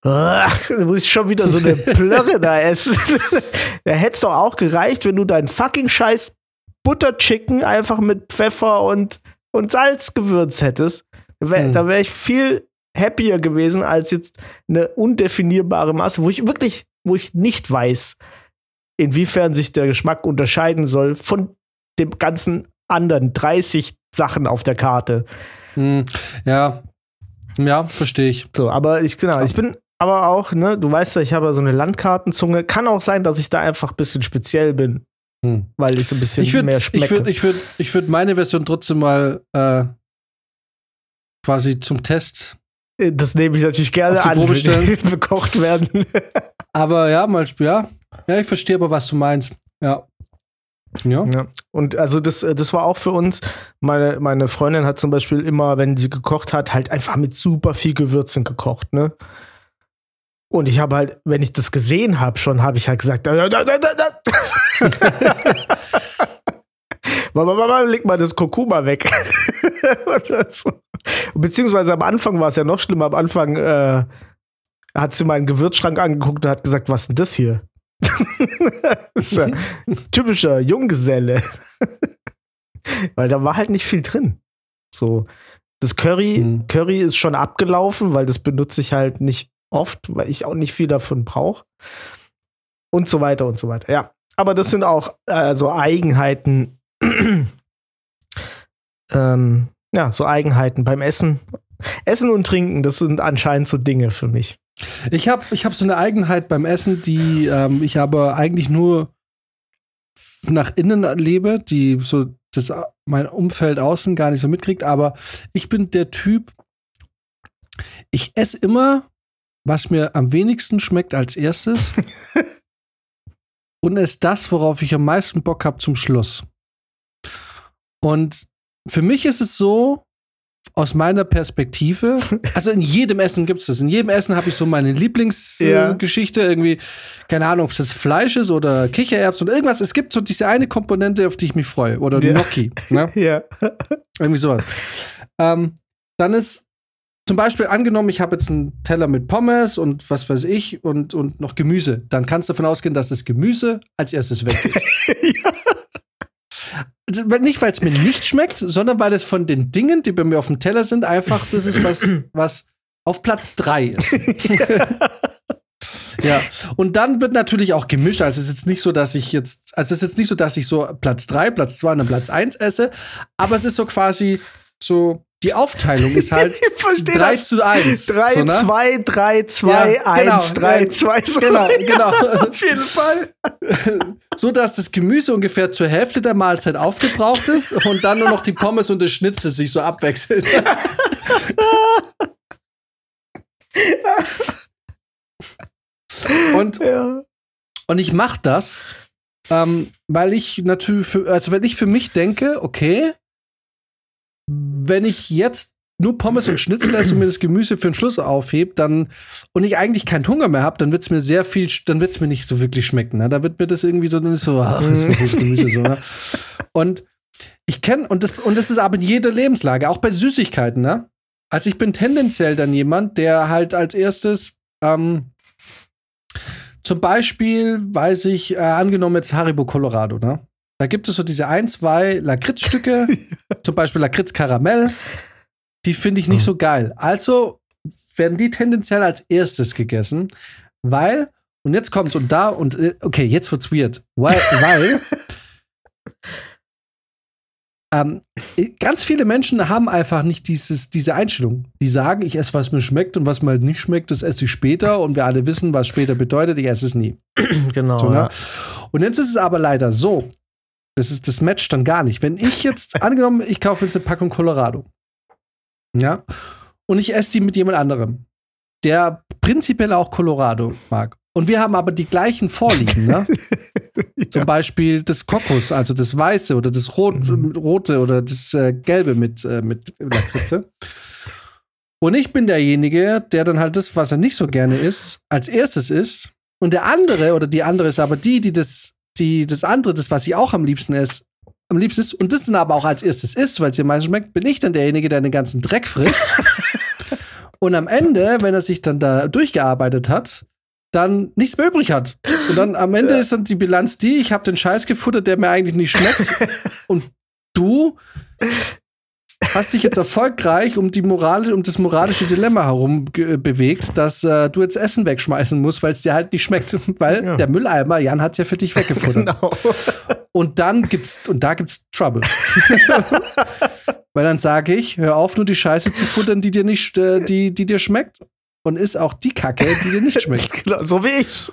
ah, da muss ich schon wieder so eine <laughs> Plörre da essen. <laughs> da hätte es doch auch gereicht, wenn du deinen fucking Scheiß Butterchicken einfach mit Pfeffer und, und Salz gewürzt hättest. Da wäre Hm. wär ich viel happier gewesen als jetzt eine undefinierbare Masse, wo ich wirklich, wo ich nicht weiß, inwiefern sich der Geschmack unterscheiden soll von dem ganzen anderen 30 Sachen auf der Karte. Hm, ja. Ja, verstehe ich. So, aber ich, genau, ich bin aber auch, ne, du weißt ja, ich habe so eine Landkartenzunge. Kann auch sein, dass ich da einfach ein bisschen speziell bin. Hm. Weil ich so ein bisschen ich würd, mehr schmecke. Ich würde ich würd, ich würd meine Version trotzdem mal äh, quasi zum Test. Äh, das nehme ich natürlich gerne die an, Probe stellen. <laughs> bekocht werden. <laughs> aber ja, mal ja. Ja, ich verstehe aber, was du meinst. Ja. Ja. ja. Und also das, äh, das war auch für uns. Meine, meine Freundin hat zum Beispiel immer, wenn sie gekocht hat, halt einfach mit super viel Gewürzen gekocht, ne? Und ich habe halt, wenn ich das gesehen habe, schon habe ich halt gesagt, da, da, da, da, da. <laughs> leg mal das Kurkuma weg. <laughs> Beziehungsweise am Anfang war es ja noch schlimmer. Am Anfang äh, hat sie meinen Gewürzschrank angeguckt und hat gesagt, was ist denn das hier? <laughs> das ja typischer Junggeselle. weil da war halt nicht viel drin. So, das Curry, hm. Curry ist schon abgelaufen, weil das benutze ich halt nicht oft, weil ich auch nicht viel davon brauche. Und so weiter und so weiter. Ja, aber das sind auch äh, so Eigenheiten, <clears throat> ähm, ja, so Eigenheiten beim Essen. Essen und Trinken, das sind anscheinend so Dinge für mich. Ich habe ich hab so eine Eigenheit beim Essen, die ähm, ich aber eigentlich nur nach innen lebe, die so das mein Umfeld außen gar nicht so mitkriegt, aber ich bin der Typ, ich esse immer, was mir am wenigsten schmeckt als erstes <laughs> und esse das, worauf ich am meisten Bock habe zum Schluss. Und für mich ist es so, aus meiner Perspektive, <laughs> also in jedem Essen gibt es das. In jedem Essen habe ich so meine Lieblingsgeschichte, ja. irgendwie, keine Ahnung, ob es das Fleisch ist oder Kichererbsen oder irgendwas. Es gibt so diese eine Komponente, auf die ich mich freue. Oder ja. Gnocchi. Ne? <laughs> ja. Irgendwie sowas. Ähm, dann ist zum Beispiel angenommen, ich habe jetzt einen Teller mit Pommes und was weiß ich und, und noch Gemüse. Dann kannst du davon ausgehen, dass das Gemüse als erstes weggeht. <laughs> ja. Also, nicht, weil es mir nicht schmeckt, sondern weil es von den Dingen, die bei mir auf dem Teller sind, einfach das ist was, <clears throat> was auf Platz 3 ist. <laughs> ja, und dann wird natürlich auch gemischt. Also es ist jetzt nicht so, dass ich jetzt, also es ist jetzt nicht so, dass ich so Platz 3, Platz 2 und dann Platz 1 esse, aber es ist so quasi so die Aufteilung ist halt <laughs> 3 zu 1. 3, so, ne? 2, 3, 2, ja, 1, 3, 2, so. Genau, <laughs> genau. Auf jeden Fall. <laughs> So dass das Gemüse ungefähr zur Hälfte der Mahlzeit aufgebraucht ist und dann nur noch die Pommes und das Schnitzel sich so abwechseln. und, ja. und ich mache das, ähm, weil ich natürlich, für, also wenn ich für mich denke, okay, wenn ich jetzt nur Pommes und Schnitzel esse und mir das Gemüse für den Schluss aufhebt, dann und ich eigentlich keinen Hunger mehr habe, dann wird es mir sehr viel, dann wird es mir nicht so wirklich schmecken. Ne? Da wird mir das irgendwie so, dann ist so, ach, ist so viel Gemüse so. Ne? Und ich kenne und das und das ist aber in jeder Lebenslage, auch bei Süßigkeiten. Ne? Also ich bin tendenziell dann jemand, der halt als erstes ähm, zum Beispiel, weiß ich, äh, angenommen jetzt Haribo Colorado, ne? Da gibt es so diese ein, zwei Lakritzstücke, <laughs> zum Beispiel Lakritz Karamell. Die finde ich nicht oh. so geil. Also werden die tendenziell als erstes gegessen, weil, und jetzt kommt's, und da, und äh, okay, jetzt wird's weird. Weil, <laughs> weil ähm, ganz viele Menschen haben einfach nicht dieses, diese Einstellung. Die sagen, ich esse, was mir schmeckt und was mir halt nicht schmeckt, das esse ich später und wir alle wissen, was später bedeutet, ich esse es nie. <clears throat> Genau. So, ne? ja. Und jetzt ist es aber leider so, das, ist, das matcht dann gar nicht. Wenn ich jetzt, <laughs> angenommen, ich kaufe jetzt eine Packung Colorado. Ja. Und ich esse die mit jemand anderem, der prinzipiell auch Colorado mag. Und wir haben aber die gleichen Vorlieben, ne? <laughs> ja. Zum Beispiel das Kokos, also das Weiße oder das Rot, mhm. Rote oder das äh, Gelbe mit, äh, mit Lakritze. Und ich bin derjenige, der dann halt das, was er nicht so gerne isst, als erstes isst. Und der andere oder die andere ist aber die, die das die, das andere, das, was sie auch am liebsten ist, am liebsten ist, und das dann aber auch als erstes isst, weil es ihr meistens schmeckt, bin ich dann derjenige, der den ganzen Dreck frisst. <laughs> und am Ende, wenn er sich dann da durchgearbeitet hat, dann nichts mehr übrig hat. Und dann am Ende ja. ist dann die Bilanz die, ich habe den Scheiß gefuttert, der mir eigentlich nicht schmeckt. <laughs> und du hast dich jetzt erfolgreich um die Moral, um das moralische Dilemma herum bewegt, dass äh, du jetzt Essen wegschmeißen musst, weil es dir halt nicht schmeckt, <laughs> weil ja. der Mülleimer Jan hat's ja für dich weggefuttert. <laughs> Genau. Und dann gibt's und da gibt's Trouble. <laughs> weil dann sage ich, hör auf, nur die Scheiße zu futtern, die dir nicht, äh, die, die dir schmeckt, und isst auch die Kacke, die dir nicht schmeckt. genau, so wie ich.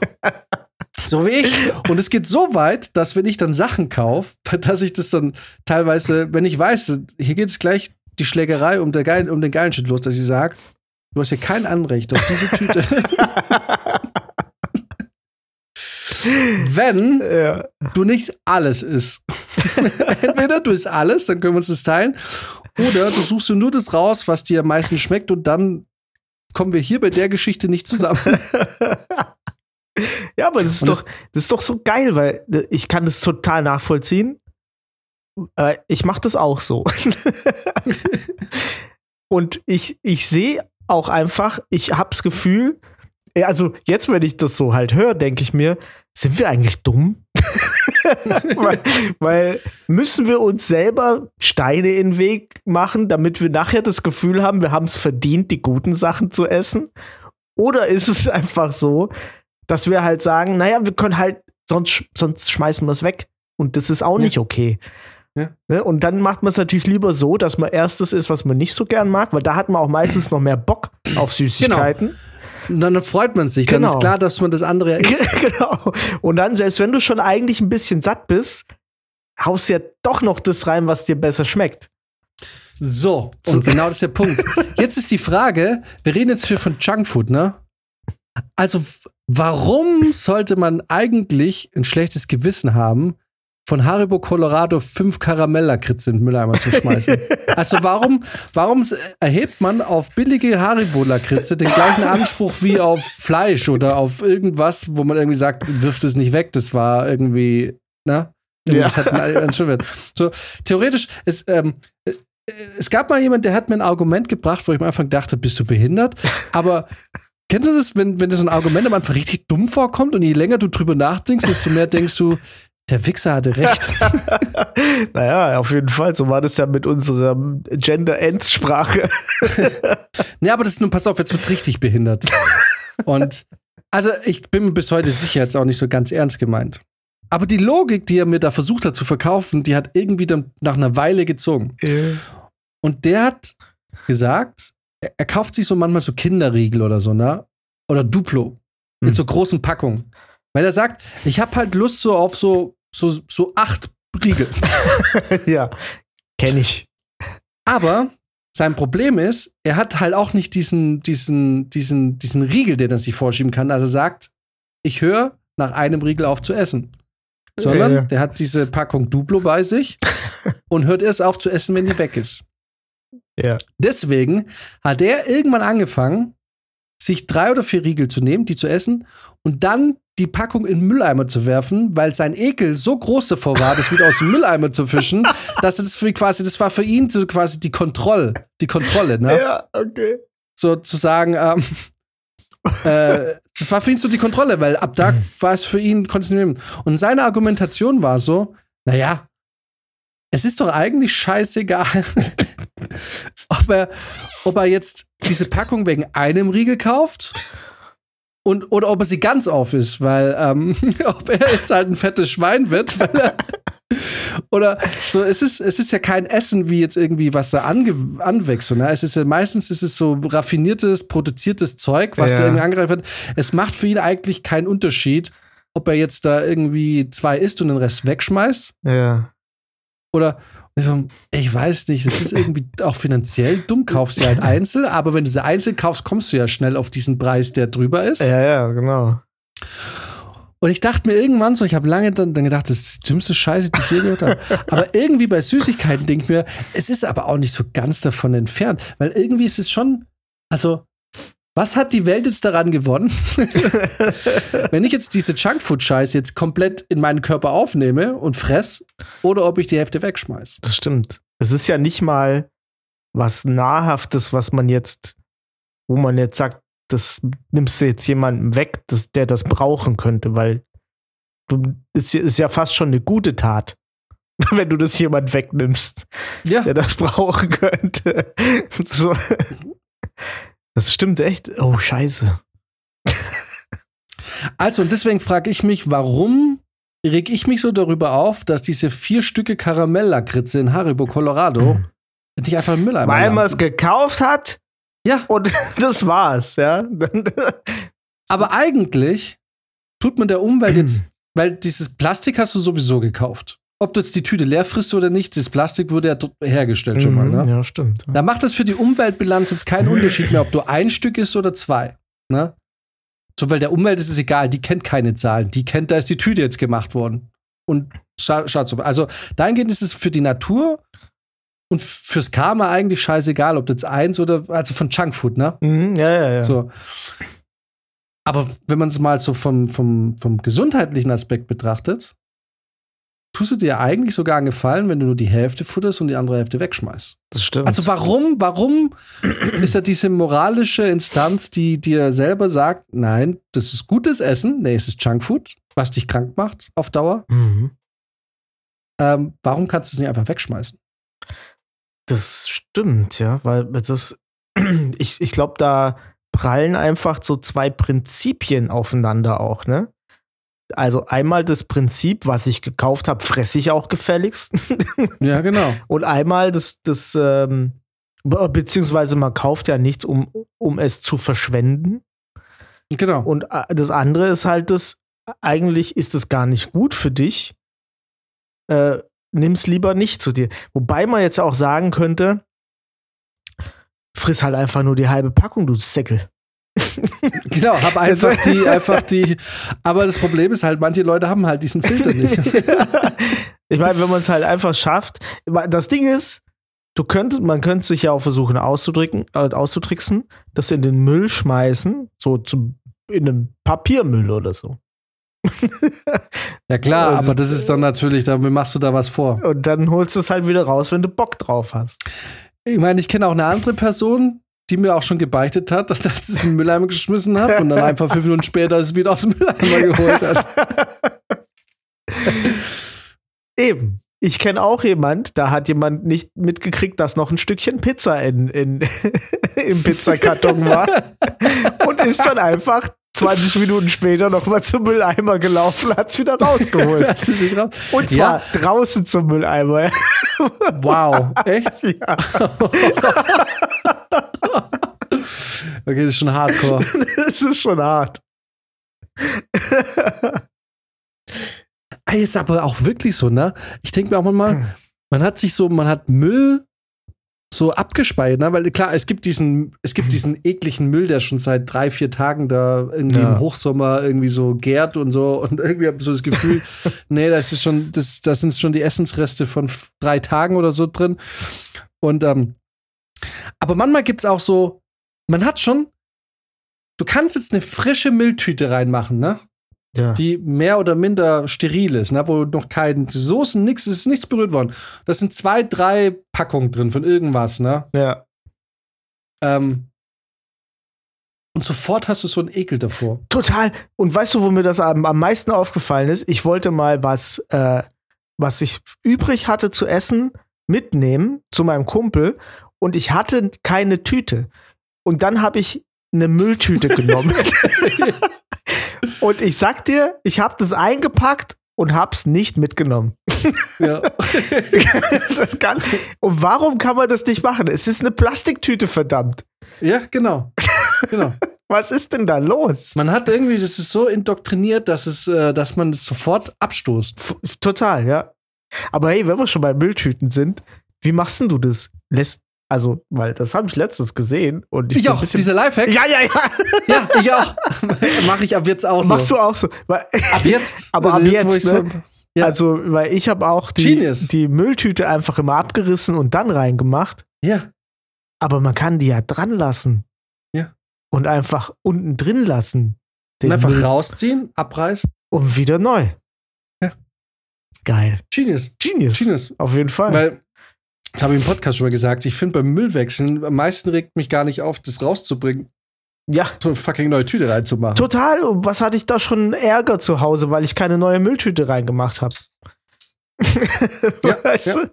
So wie ich. Und es geht so weit, dass wenn ich dann Sachen kaufe, <laughs> dass ich das dann teilweise, wenn ich weiß, hier geht es gleich die Schlägerei um, Geil, um den geilen Shit los, dass ich sage, du hast hier kein Anrecht auf diese Tüte. <laughs> wenn ja. du nicht alles isst. <laughs> Entweder du isst alles, dann können wir uns das teilen, oder du suchst dir nur das raus, was dir am meisten schmeckt und dann kommen wir hier bei der Geschichte nicht zusammen. Ja, aber das ist, doch, das ist doch so geil, weil äh, ich kann das total nachvollziehen. Äh, ich mache das auch so. <laughs> Und ich, ich sehe auch einfach, ich habe das Gefühl, also jetzt, wenn ich das so halt höre, denke ich mir, sind wir eigentlich dumm? <laughs> weil, weil, müssen wir uns selber Steine in den Weg machen, damit wir nachher das Gefühl haben, wir haben es verdient, die guten Sachen zu essen? Oder ist es einfach so, dass wir halt sagen, naja, wir können halt, sonst, sonst schmeißen wir es weg. Und das ist auch ja. nicht okay. Ja. Ne? Und dann macht man es natürlich lieber so, dass man erstes ist, was man nicht so gern mag, weil da hat man auch meistens noch mehr Bock auf Süßigkeiten. Genau. Und dann freut man sich. Genau. Dann ist genau. klar, dass man das andere isst. <laughs> genau. Und dann, selbst wenn du schon eigentlich ein bisschen satt bist, haust du ja doch noch das rein, was dir besser schmeckt. So, und genau das ist der Punkt. <laughs> Jetzt ist die Frage, wir reden jetzt hier von Junkfood, ne? Also, warum sollte man eigentlich ein schlechtes Gewissen haben, von Haribo Colorado fünf Karamell-Lakritze in den Mülleimer zu schmeißen. <laughs> also warum, warum erhebt man auf billige Haribo-Lakritze den gleichen Anspruch wie auf Fleisch oder auf irgendwas, wo man irgendwie sagt, wirft es nicht weg, das war irgendwie, ne? Ja. Das hat einen, so, theoretisch, es, ähm, es gab mal jemand, der hat mir ein Argument gebracht, wo ich am Anfang dachte, bist du behindert? Aber Kennst du das, wenn, wenn dir so ein Argument am Anfang richtig dumm vorkommt und je länger du drüber nachdenkst, desto mehr denkst du, der Wichser hatte recht. <laughs> naja, auf jeden Fall. So war das ja mit unserer Gender-Ends-Sprache. ja, <laughs> aber das ist nun, pass auf, jetzt wird's richtig behindert. Und also ich bin mir bis heute sicher, jetzt auch nicht so ganz ernst gemeint. Aber die Logik, die er mir da versucht hat zu verkaufen, die hat irgendwie dann nach einer Weile gezogen. Äh. Und der hat gesagt, er, er, kauft sich so manchmal so Kinderriegel oder so, ne? Oder Duplo. Mit hm. so großen Packungen. Weil er sagt, ich habe halt Lust so auf so so, so acht Riegel. <laughs> ja, kenne ich. Aber sein Problem ist, er hat halt auch nicht diesen, diesen, diesen, diesen Riegel, den er sich vorschieben kann. Also sagt, ich höre nach einem Riegel auf zu essen. Sondern ja, der hat diese Packung Duplo bei sich <laughs> und hört erst auf zu essen, wenn die weg ist. Ja. Deswegen hat er irgendwann angefangen, sich drei oder vier Riegel zu nehmen, die zu essen und dann die Packung in den Mülleimer zu werfen, weil sein Ekel so groß davor war, das wieder aus dem Mülleimer zu fischen, <laughs> dass das für quasi, das war für ihn so quasi die Kontrolle, die Kontrolle, ne? Ja, okay. So zu sagen, ähm, äh, das war für ihn so die Kontrolle, weil ab da war es für ihn, nehmen. Und seine Argumentation war so, naja, es ist doch eigentlich scheißegal, <laughs> ob er, ob er jetzt diese Packung wegen einem Riegel kauft und, oder ob er sie ganz auf ist, weil ähm, <laughs> ob er jetzt halt ein fettes Schwein wird, er, <laughs> oder so, es ist, es ist ja kein Essen wie jetzt irgendwie, was da ange, anwächst. Ne? Es ist ja meistens ist es so raffiniertes, produziertes Zeug, was ja. da irgendwie angreift wird. Es macht für ihn eigentlich keinen Unterschied, ob er jetzt da irgendwie zwei isst und den Rest wegschmeißt. Ja. Oder, ich, so, ich weiß nicht, das ist irgendwie auch finanziell dumm, kaufst du halt einzeln, aber wenn du sie einzeln kaufst, kommst du ja schnell auf diesen Preis, der drüber ist. Ja, ja, genau. Und ich dachte mir irgendwann so, ich habe lange dann, dann, gedacht, das ist die dümmste Scheiße, die ich je gehört habe. aber irgendwie bei Süßigkeiten denke ich mir, es ist aber auch nicht so ganz davon entfernt, weil irgendwie ist es schon, also was hat die Welt jetzt daran gewonnen, <laughs> wenn ich jetzt diese Junkfood-Scheiße jetzt komplett in meinen Körper aufnehme und fress oder ob ich die Hälfte wegschmeiß? Das stimmt. Es ist ja nicht mal was Nahrhaftes, was man jetzt, wo man jetzt sagt, das nimmst du jetzt jemandem weg, das, der das brauchen könnte, weil du ist, ist ja fast schon eine gute Tat. <laughs> wenn du das jemand wegnimmst, Ja. der das brauchen könnte. <laughs> So. Das stimmt echt. Oh, scheiße. Also, und deswegen frage ich mich, warum reg ich mich so darüber auf, dass diese vier Stücke Karamell-Lakritze in Haribo, Colorado, nicht einfach im Mülleimer Weil man es gekauft hat Ja, und <laughs> das war's, ja. <laughs> aber eigentlich tut man der Umwelt jetzt, weil dieses Plastik hast du sowieso gekauft. Ob du jetzt die Tüte leer frisst oder nicht, das Plastik wurde ja dort hergestellt schon mal. Mhm, Ne? Ja, stimmt. Da macht es für die Umweltbilanz jetzt keinen <laughs> Unterschied mehr, ob du ein Stück isst oder zwei. Ne? So, weil der Umwelt ist es egal, die kennt keine Zahlen. Die kennt, da ist die Tüte jetzt gemacht worden. Und scha schaut so. Also, dahingehend ist es für die Natur und fürs Karma eigentlich scheißegal, ob du jetzt eins oder, also von Junkfood, ne? Mhm, ja, ja, ja. So. Aber wenn man es mal so vom, vom, vom gesundheitlichen Aspekt betrachtet, tust du dir eigentlich sogar einen Gefallen, wenn du nur die Hälfte futterst und die andere Hälfte wegschmeißt. Das stimmt. Also warum, warum <clears throat> ist da diese moralische Instanz, die dir selber sagt, nein, das ist gutes Essen, nee, es ist Junkfood, was dich krank macht auf Dauer. mhm. Ähm, warum kannst du es nicht einfach wegschmeißen? Das stimmt, ja, weil das, <clears throat> ich, ich glaube, da prallen einfach so zwei Prinzipien aufeinander auch, ne? Also einmal das Prinzip, was ich gekauft habe, fresse ich auch gefälligst. <laughs> Ja, genau. Und einmal das, das ähm, be- beziehungsweise man kauft ja nichts, um, um es zu verschwenden. Genau. Und äh, das andere ist halt das, eigentlich ist es gar nicht gut für dich. Äh, nimm's lieber nicht zu dir. Wobei man jetzt auch sagen könnte, friss halt einfach nur die halbe Packung, du Säckel. <laughs> Genau, hab einfach die, einfach die. Aber das Problem ist halt, manche Leute haben halt diesen Filter nicht. <laughs> ich meine, wenn man es halt einfach schafft, das Ding ist, du könntest, man könnte sich ja auch versuchen auszudrücken, äh, auszutricksen, das in den Müll schmeißen, so zum, in einen Papiermüll oder so. Ja klar, aber das ist dann natürlich, damit machst du da was vor. Und dann holst du es halt wieder raus, wenn du Bock drauf hast. Ich meine, ich kenne auch eine andere Person, die mir auch schon gebeichtet hat, dass er es in den Mülleimer geschmissen hat und dann einfach fünf Minuten später es wieder aus dem Mülleimer geholt hat. Eben. Ich kenne auch jemand, da hat jemand nicht mitgekriegt, dass noch ein Stückchen Pizza in, in, <laughs> im Pizzakarton war. und ist dann einfach 20 Minuten später nochmal zum Mülleimer gelaufen, hat es wieder rausgeholt. <laughs> Und zwar draußen zum Mülleimer. Wow, echt? <laughs> ja. Okay, das ist schon hardcore. <laughs> Das ist schon hart. Ah, jetzt aber auch wirklich so, ne? Ich denke mir auch manchmal, man hat sich so, man hat Müll so abgespeichert, ne? Weil klar, es gibt diesen, es gibt diesen ekligen Müll, der schon seit drei, vier Tagen da irgendwie Ja. im Hochsommer irgendwie so gärt und so. Und irgendwie habe ich so das Gefühl, <laughs> nee, das ist schon, das, das sind schon die Essensreste von drei Tagen oder so drin. Und ähm, aber manchmal gibt's auch so, man hat schon, du kannst jetzt eine frische Mülltüte reinmachen, ne? Ja. die mehr oder minder steril ist, ne, wo noch kein Soßen, nix, es ist nichts berührt worden. Da sind zwei, drei Packungen drin von irgendwas, ne? ja. Ähm, und sofort hast du so einen Ekel davor. Total. Und weißt du, wo mir das am, am meisten aufgefallen ist? Ich wollte mal was, äh, was ich übrig hatte zu essen, mitnehmen zu meinem Kumpel und ich hatte keine Tüte. Und dann habe ich eine Mülltüte genommen. <laughs> und ich sag dir, ich habe das eingepackt und hab's nicht mitgenommen. Ja. <laughs> das kann, und warum kann man das nicht machen? Es ist eine Plastiktüte, verdammt. ja, genau. genau. <laughs> Was ist denn da los? Man hat irgendwie, das ist so indoktriniert, dass es, äh, dass man es sofort abstoßt. F total, ja. Aber hey, wenn wir schon bei Mülltüten sind, wie machst denn du das? Lässt, also, weil das habe ich letztens gesehen und ich, Ich auch, dieser Lifehack. Ja, ja, ja. Ja, ich auch. <laughs> Mache ich ab jetzt auch so. Machst du auch so. Weil, ab jetzt. <laughs> Aber ab wo jetzt, ich's ne? Ja. Also, weil ich habe auch die, Genius. die Mülltüte einfach immer abgerissen und dann reingemacht. ja, Aber man kann die ja dran lassen. Ja. Und einfach unten drin lassen. und einfach Müll. rausziehen, abreißen. Und wieder neu. Ja. Geil. Genius. Genius. Genius. Auf jeden Fall. Weil, das habe ich im Podcast schon mal gesagt, ich finde beim Müllwechseln, am meisten regt mich gar nicht auf, das rauszubringen, ja. so eine fucking neue Tüte reinzumachen. Total. Und was hatte ich da schon Ärger zu Hause, weil ich keine neue Mülltüte reingemacht habe? <laughs> Ja, weißt ja. du?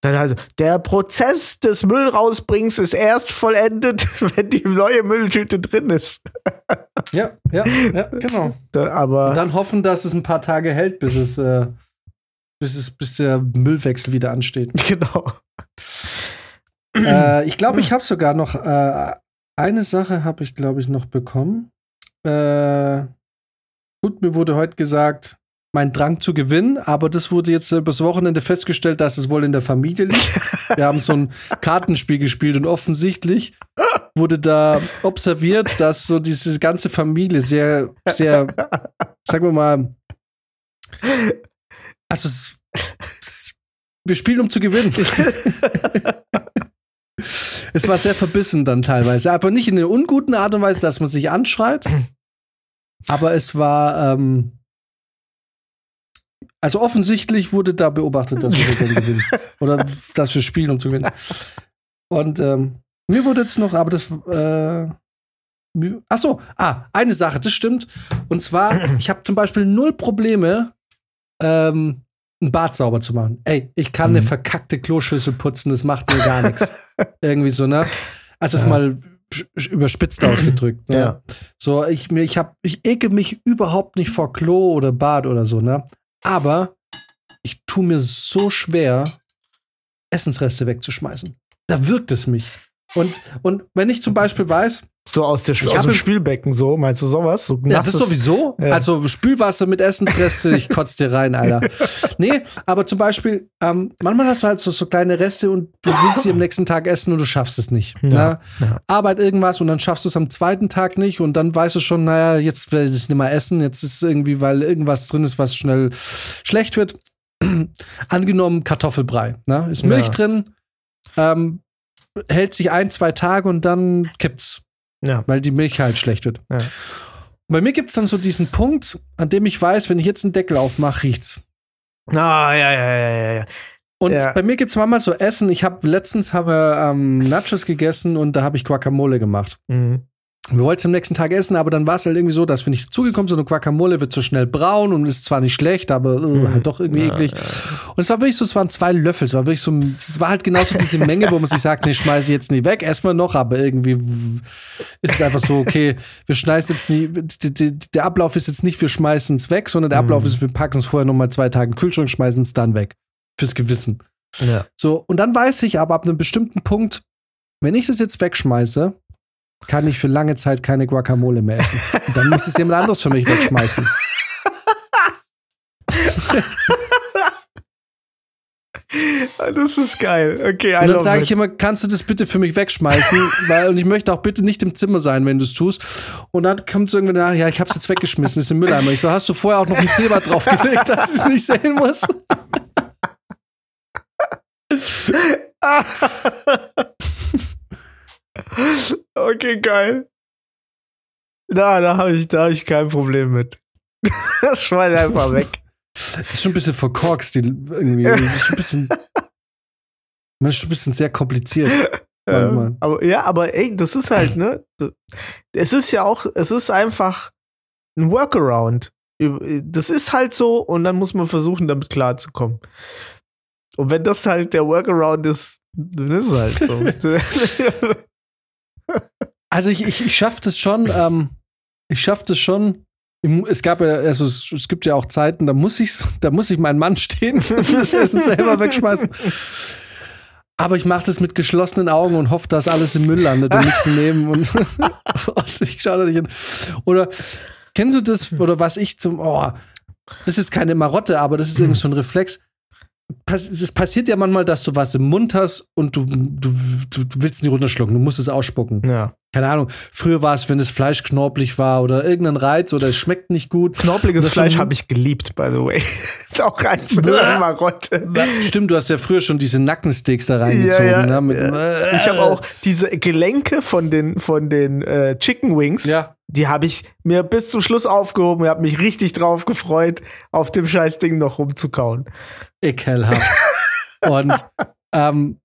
Dann also, der Prozess des Müllrausbringens ist erst vollendet, <laughs> wenn die neue Mülltüte drin ist. Ja, ja, ja, <laughs> genau. Da, aber Und dann hoffen, dass es ein paar Tage hält, bis es, äh, bis es, bis der Müllwechsel wieder ansteht. <laughs> genau. äh, ich glaube, ich habe sogar noch äh, eine Sache habe ich, glaube ich, noch bekommen. Äh, gut, mir wurde heute gesagt, mein Drang zu gewinnen, aber das wurde jetzt übers Wochenende festgestellt, dass es wohl in der Familie liegt. Wir haben so ein <laughs> Kartenspiel gespielt und offensichtlich wurde da observiert, dass so diese ganze Familie sehr, sehr, <laughs> sagen wir mal, also es, es, wir spielen, um zu gewinnen. <laughs> es war sehr verbissen dann teilweise. Aber nicht in einer unguten Art und Weise, dass man sich anschreit. Aber es war, ähm, also offensichtlich wurde da beobachtet, dass wir gewinnen. <laughs> Oder dass wir spielen, um zu gewinnen. Und ähm, mir wurde jetzt noch, aber das, äh, ach so, ah, eine Sache, das stimmt. Und zwar, ich habe zum Beispiel null Probleme, ähm, ein Bad sauber zu machen. Ey, ich kann eine Mhm. verkackte Kloschüssel putzen, das macht mir gar nichts. <laughs> Irgendwie so, ne? Also es Ja. mal überspitzt ausgedrückt. Ne? Ja. So, ich mir, ich hab, ich ekel mich überhaupt nicht vor Klo oder Bad oder so, ne? Aber ich tue mir so schwer, Essensreste wegzuschmeißen. Da wirkt es mich. Und, und wenn ich zum Beispiel weiß, So aus, der, aus dem Spülbecken, so, meinst du sowas? So ja, das sowieso. Ja. Also Spülwasser mit Essensreste, ich kotze dir rein, Alter. <laughs> Nee, aber zum Beispiel, ähm, manchmal hast du halt so, so kleine Reste und du willst sie am nächsten Tag essen und du schaffst es nicht. Ja, ne? ja. Arbeit irgendwas und dann schaffst du es am zweiten Tag nicht und dann weißt du schon, naja, jetzt will ich es nicht mehr essen, jetzt ist irgendwie, weil irgendwas drin ist, was schnell schlecht wird. <clears throat> Angenommen Kartoffelbrei, ne? Ist Milch drin, ähm, hält sich ein, zwei Tage und dann kippt's Ja. weil die Milch halt schlecht wird. Ja. Bei mir gibt es dann so diesen Punkt, an dem ich weiß, wenn ich jetzt einen Deckel aufmache, riecht's. Ah, ja, ja, ja, ja, ja. Und Ja. bei mir gibt es manchmal so Essen. Ich habe letztens haben wir ähm, Nachos gegessen und da habe ich Guacamole gemacht. Mhm. Wir wollten es am nächsten Tag essen, aber dann war es halt irgendwie so, dass wir nicht dazugekommen sind und Guacamole wird so schnell braun und ist zwar nicht schlecht, aber Mhm. halt doch irgendwie Ja, eklig. Und es war wirklich so, es waren zwei Löffel. Es war wirklich so, es war halt genauso diese Menge, wo man sich sagt, nee, schmeiße ich jetzt nie weg, erstmal noch, aber irgendwie ist es einfach so, okay, wir schmeißen jetzt nie, der Ablauf ist jetzt nicht, wir schmeißen es weg, sondern der Ablauf Mhm. ist, wir packen es vorher nochmal zwei Tage in den Kühlschrank, schmeißen es dann weg. Fürs Gewissen. Ja. So, und dann weiß ich aber ab einem bestimmten Punkt, wenn ich das jetzt wegschmeiße, kann ich für lange Zeit keine Guacamole mehr essen. Und dann muss es jemand anderes für mich wegschmeißen. <laughs> Das ist geil. Okay, I Und dann sage ich immer, kannst du das bitte für mich wegschmeißen? Weil, und ich möchte auch bitte nicht im Zimmer sein, wenn du es tust. Und dann kommt so irgendwann nach, ja, ich hab's jetzt weggeschmissen, ist im Mülleimer. Ich so, hast du vorher auch noch ein Zebra draufgelegt, <laughs> dass ich es nicht sehen muss? <laughs> okay, geil. Na, da habe ich, da hab ich kein Problem mit. <laughs> Das Schwein einfach weg. <laughs> Ist schon ein bisschen verkorkst, die irgendwie. Ist schon ein bisschen, <laughs> man ist schon ein bisschen sehr kompliziert. Ähm, aber ja, aber ey, das ist halt, ne? Es ist ja auch, es ist einfach ein Workaround. Das ist halt so und dann muss man versuchen, damit klarzukommen. Und wenn das halt der Workaround ist, dann ist es halt so. Also ich, ich, ich schaff das schon, ähm, ich schaff das schon. Es gab ja, also es, es gibt ja auch Zeiten, da muss ich, <laughs> da muss ich meinen Mann stehen <laughs> und das Essen selber wegschmeißen. Aber ich mache das mit geschlossenen Augen und hoffe, dass alles im Müll landet und nichts daneben. Und, <laughs> und ich schaue da nicht hin. Oder kennst du das, oder was ich zum, oh, das ist keine Marotte, aber das ist irgendwie so ein Reflex. Es passiert ja manchmal, dass du was im Mund hast und du, du, du, willst nicht runterschlucken, du musst es ausspucken ja. keine Ahnung, früher war es, wenn das Fleisch knorpelig war oder irgendein Reiz oder es schmeckt nicht gut. Knorpeliges Das Fleisch habe ich geliebt, by the way. <laughs> ist auch rein <laughs> eine Marotte. Stimmt, du hast ja früher schon diese Nackensteaks da reingezogen. Ja, ja, ne, ja. Ich habe auch diese Gelenke von den, von den äh, Chicken Wings, Ja, die habe ich mir bis zum Schluss aufgehoben und habe mich richtig drauf gefreut, auf dem scheiß Ding noch rumzukauen. ekelhaft. <laughs> Und ähm,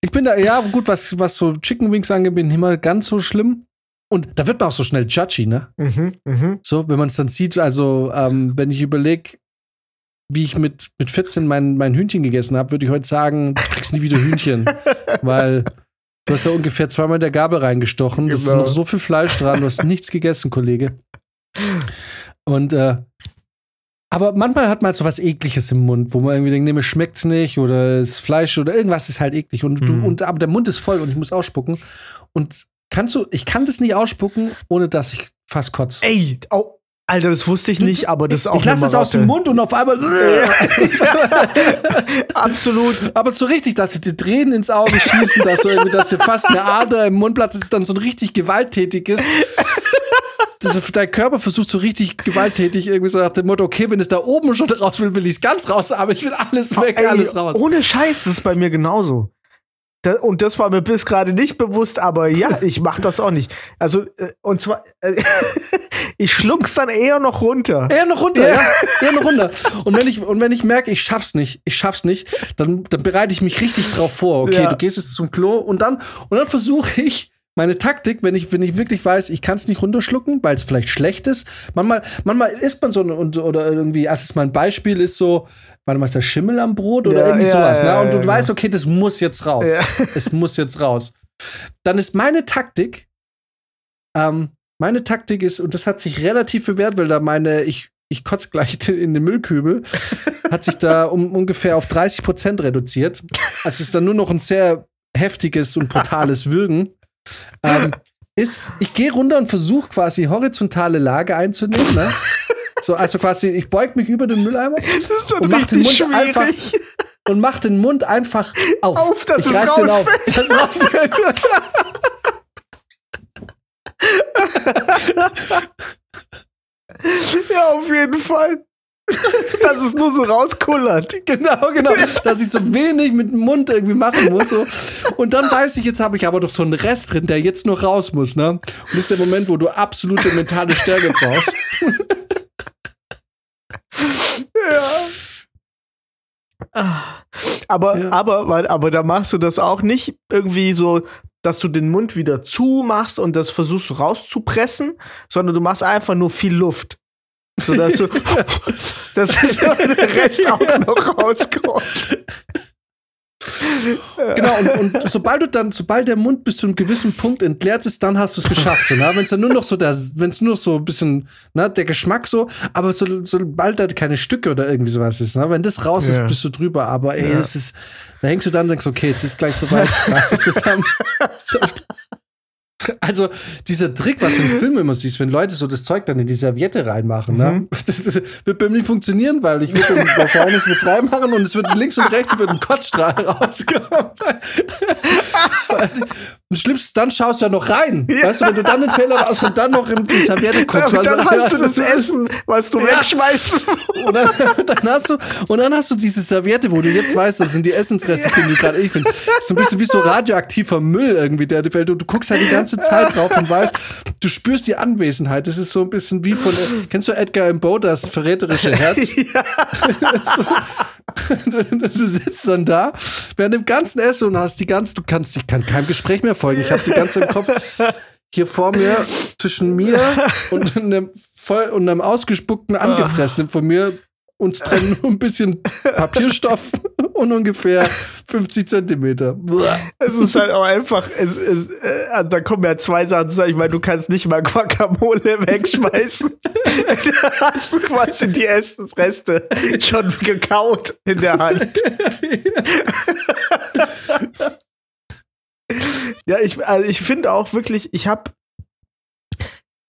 ich bin da, ja, gut, was, was so Chicken Wings angeht, bin ich mal ganz so schlimm. Und da wird man auch so schnell judgy, ne? Mhm, mhm. So, wenn man es dann sieht, also, ähm, wenn ich überlege, wie ich mit, mit 14 mein, mein Hühnchen gegessen habe, würde ich heute sagen, du kriegst nie wieder Hühnchen. <laughs> weil du hast ja ungefähr zweimal der Gabel reingestochen. Das Genau. ist noch so viel Fleisch dran. Du hast nichts gegessen, Kollege. Und, äh, aber manchmal hat man halt so was Ekliges im Mund, wo man irgendwie denkt, nee, mir schmeckt's nicht oder das Fleisch oder irgendwas ist halt eklig. Und du, Mhm. und, aber der Mund ist voll und ich muss ausspucken. Und kannst du, ich kann das nicht ausspucken, ohne dass ich fast kotze. Ey, oh, Alter, das wusste ich nicht, aber das ist auch ich lasse es aus dem. Mund und auf einmal. <laughs> Absolut. Aber so richtig, dass sie die Tränen ins Auge schießen, dass, so irgendwie, dass dir fast eine Ader im Mund platzt, dass es dann so richtig gewalttätig ist. Das, dein Körper versucht so richtig gewalttätig irgendwie so nach dem Motto, okay, wenn es da oben schon raus will, will ich es ganz raus, aber ich will alles weg, Ey, alles raus. Ohne Scheiß, das ist bei mir genauso. Da, und das war mir bis gerade nicht bewusst, aber ja, <laughs> ich mach das auch nicht. Also, äh, und zwar, äh, <laughs> ich schluck's dann eher noch runter. Eher noch runter, ja. <laughs> Eher noch runter. Und wenn ich, und wenn ich merke, ich schaff's nicht, ich schaff's nicht, dann, dann bereite ich mich richtig drauf vor. Okay, Ja. du gehst jetzt zum Klo und dann, und dann versuche ich, meine Taktik, wenn ich, wenn ich wirklich weiß, ich kann es nicht runterschlucken, weil es vielleicht schlecht ist. Manchmal, manchmal isst man so und, oder irgendwie, als jetzt mal ein Beispiel ist so, warte mal, ist da Schimmel am Brot oder Ja, irgendwie ja, sowas, ja, ne? Und du ja, weißt, okay, das muss jetzt raus. <laughs> Es muss jetzt raus. Dann ist meine Taktik, ähm, meine Taktik ist, und das hat sich relativ bewährt, weil da meine, ich, ich kotze gleich <laughs> in den Müllkübel, hat sich da um ungefähr auf 30 Prozent reduziert. Also es ist dann nur noch ein sehr heftiges und brutales <laughs> Würgen. Ähm, ist, ich gehe runter und versuche quasi horizontale Lage einzunehmen. Ne? <laughs> So, also quasi, ich beug mich über den Mülleimer und mach den Mund einfach schwierig. und mach den Mund einfach auf. Auf, dass ich es den auf, rausfällt. dass es rausfällt. <laughs> Ja, auf jeden Fall. <laughs> Dass es nur so rauskullert. <laughs> Genau, genau. Dass ich so wenig mit dem Mund irgendwie machen muss. So. Und dann weiß ich, jetzt habe ich aber doch so einen Rest drin, der jetzt noch raus muss. Ne? Und das ist der Moment, wo du absolute mentale Stärke brauchst. <laughs> Ja. Aber, Ja. aber, weil- aber da machst du das auch nicht irgendwie so, dass du den Mund wieder zumachst und das versuchst rauszupressen, sondern du machst einfach nur viel Luft. Sodass du, <laughs> dass ist der Rest auch noch rauskommt. <laughs> Genau, und, und sobald du dann, sobald der Mund bis zu einem gewissen Punkt entleert ist, dann hast du es geschafft. So, ne? Wenn es dann nur noch so, wenn es nur noch so ein bisschen, ne, der Geschmack so, aber so, sobald da keine Stücke oder irgendwie sowas ist, ne? wenn das raus ist, Ja. bist du drüber. Aber ey, Ja. das ist, da hängst du dann und denkst, okay, jetzt ist gleich soweit, reiß dich zusammen. So. Also, dieser Trick, was im Film immer siehst, wenn Leute so das Zeug dann in die Serviette reinmachen, ne? Mhm. Das ist, wird bei mir nicht funktionieren, weil ich würde wahrscheinlich mit reinmachen und es wird links und rechts wird ein Kotzstrahl <laughs> rauskommen. <laughs> und schlimmstens dann schaust du ja noch rein. Weißt du, wenn du dann den Fehler machst und dann noch in die Serviette guckst. Aber weißt dann hast du <laughs> das Essen, was du Ja. wegschmeißen <laughs> und dann, dann hast du und dann hast du diese Serviette, wo du jetzt weißt, das sind die Essensreste, die du gerade ich finde. So ein bisschen wie so radioaktiver Müll irgendwie, der fällt. Und du guckst halt die ganze Zeit drauf und weißt, du spürst die Anwesenheit. Das ist so ein bisschen wie von kennst du Edgar Allan Poe, das verräterische Herz? du, du sitzt dann da während dem ganzen Essen und hast die ganze, du kannst, ich kann keinem Gespräch mehr folgen. Ich habe die ganze im Kopf hier vor mir zwischen mir und einem voll und einem ausgespuckten angefressenen von mir uns trennen nur ein bisschen Papierstoff <laughs> und ungefähr 50 Zentimeter. Es ist halt auch einfach, es, es, äh, da kommen ja zwei Sachen zusammen. Ich meine, du kannst nicht mal Guacamole <laughs> wegschmeißen. da hast du quasi die Essensreste schon gekaut in der Hand. <laughs> ja, ich, also ich finde auch wirklich, ich habe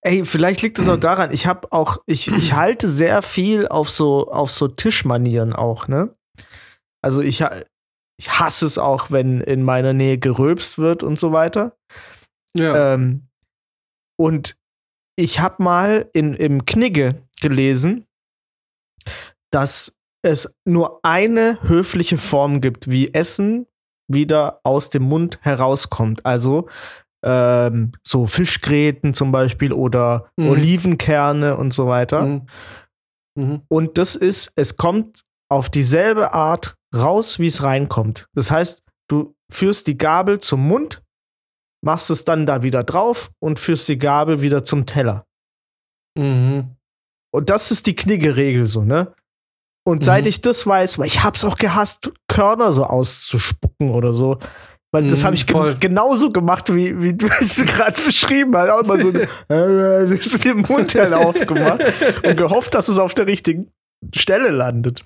Ey, vielleicht liegt es auch daran, ich habe auch, ich, ich <clears throat> halte sehr viel auf so, auf so Tischmanieren auch, ne? Also ich, ich hasse es auch, wenn in meiner Nähe geröbst wird und so weiter. Ja. Ähm, und ich habe mal in, im Knigge gelesen, dass es nur eine höfliche Form gibt, wie Essen wieder aus dem Mund herauskommt. Also ähm, so Fischgräten zum Beispiel oder Mhm. Olivenkerne und so weiter. Mhm. Mhm. Und das ist, es kommt auf dieselbe Art raus, wie es reinkommt. Das heißt, du führst die Gabel zum Mund, machst es dann da wieder drauf und führst die Gabel wieder zum Teller. Mhm. Und das ist die Knigge-Regel so, ne? Und seit ich das weiß, weil ich hab's auch gehasst, Körner so auszuspucken oder so. Weil das Mhm, habe ich ge genauso gemacht, wie, wie du es <laughs> gerade beschrieben hast. Auch immer so <laughs> äh, das den Mund halt aufgemacht <laughs> und gehofft, dass es auf der richtigen Stelle landet.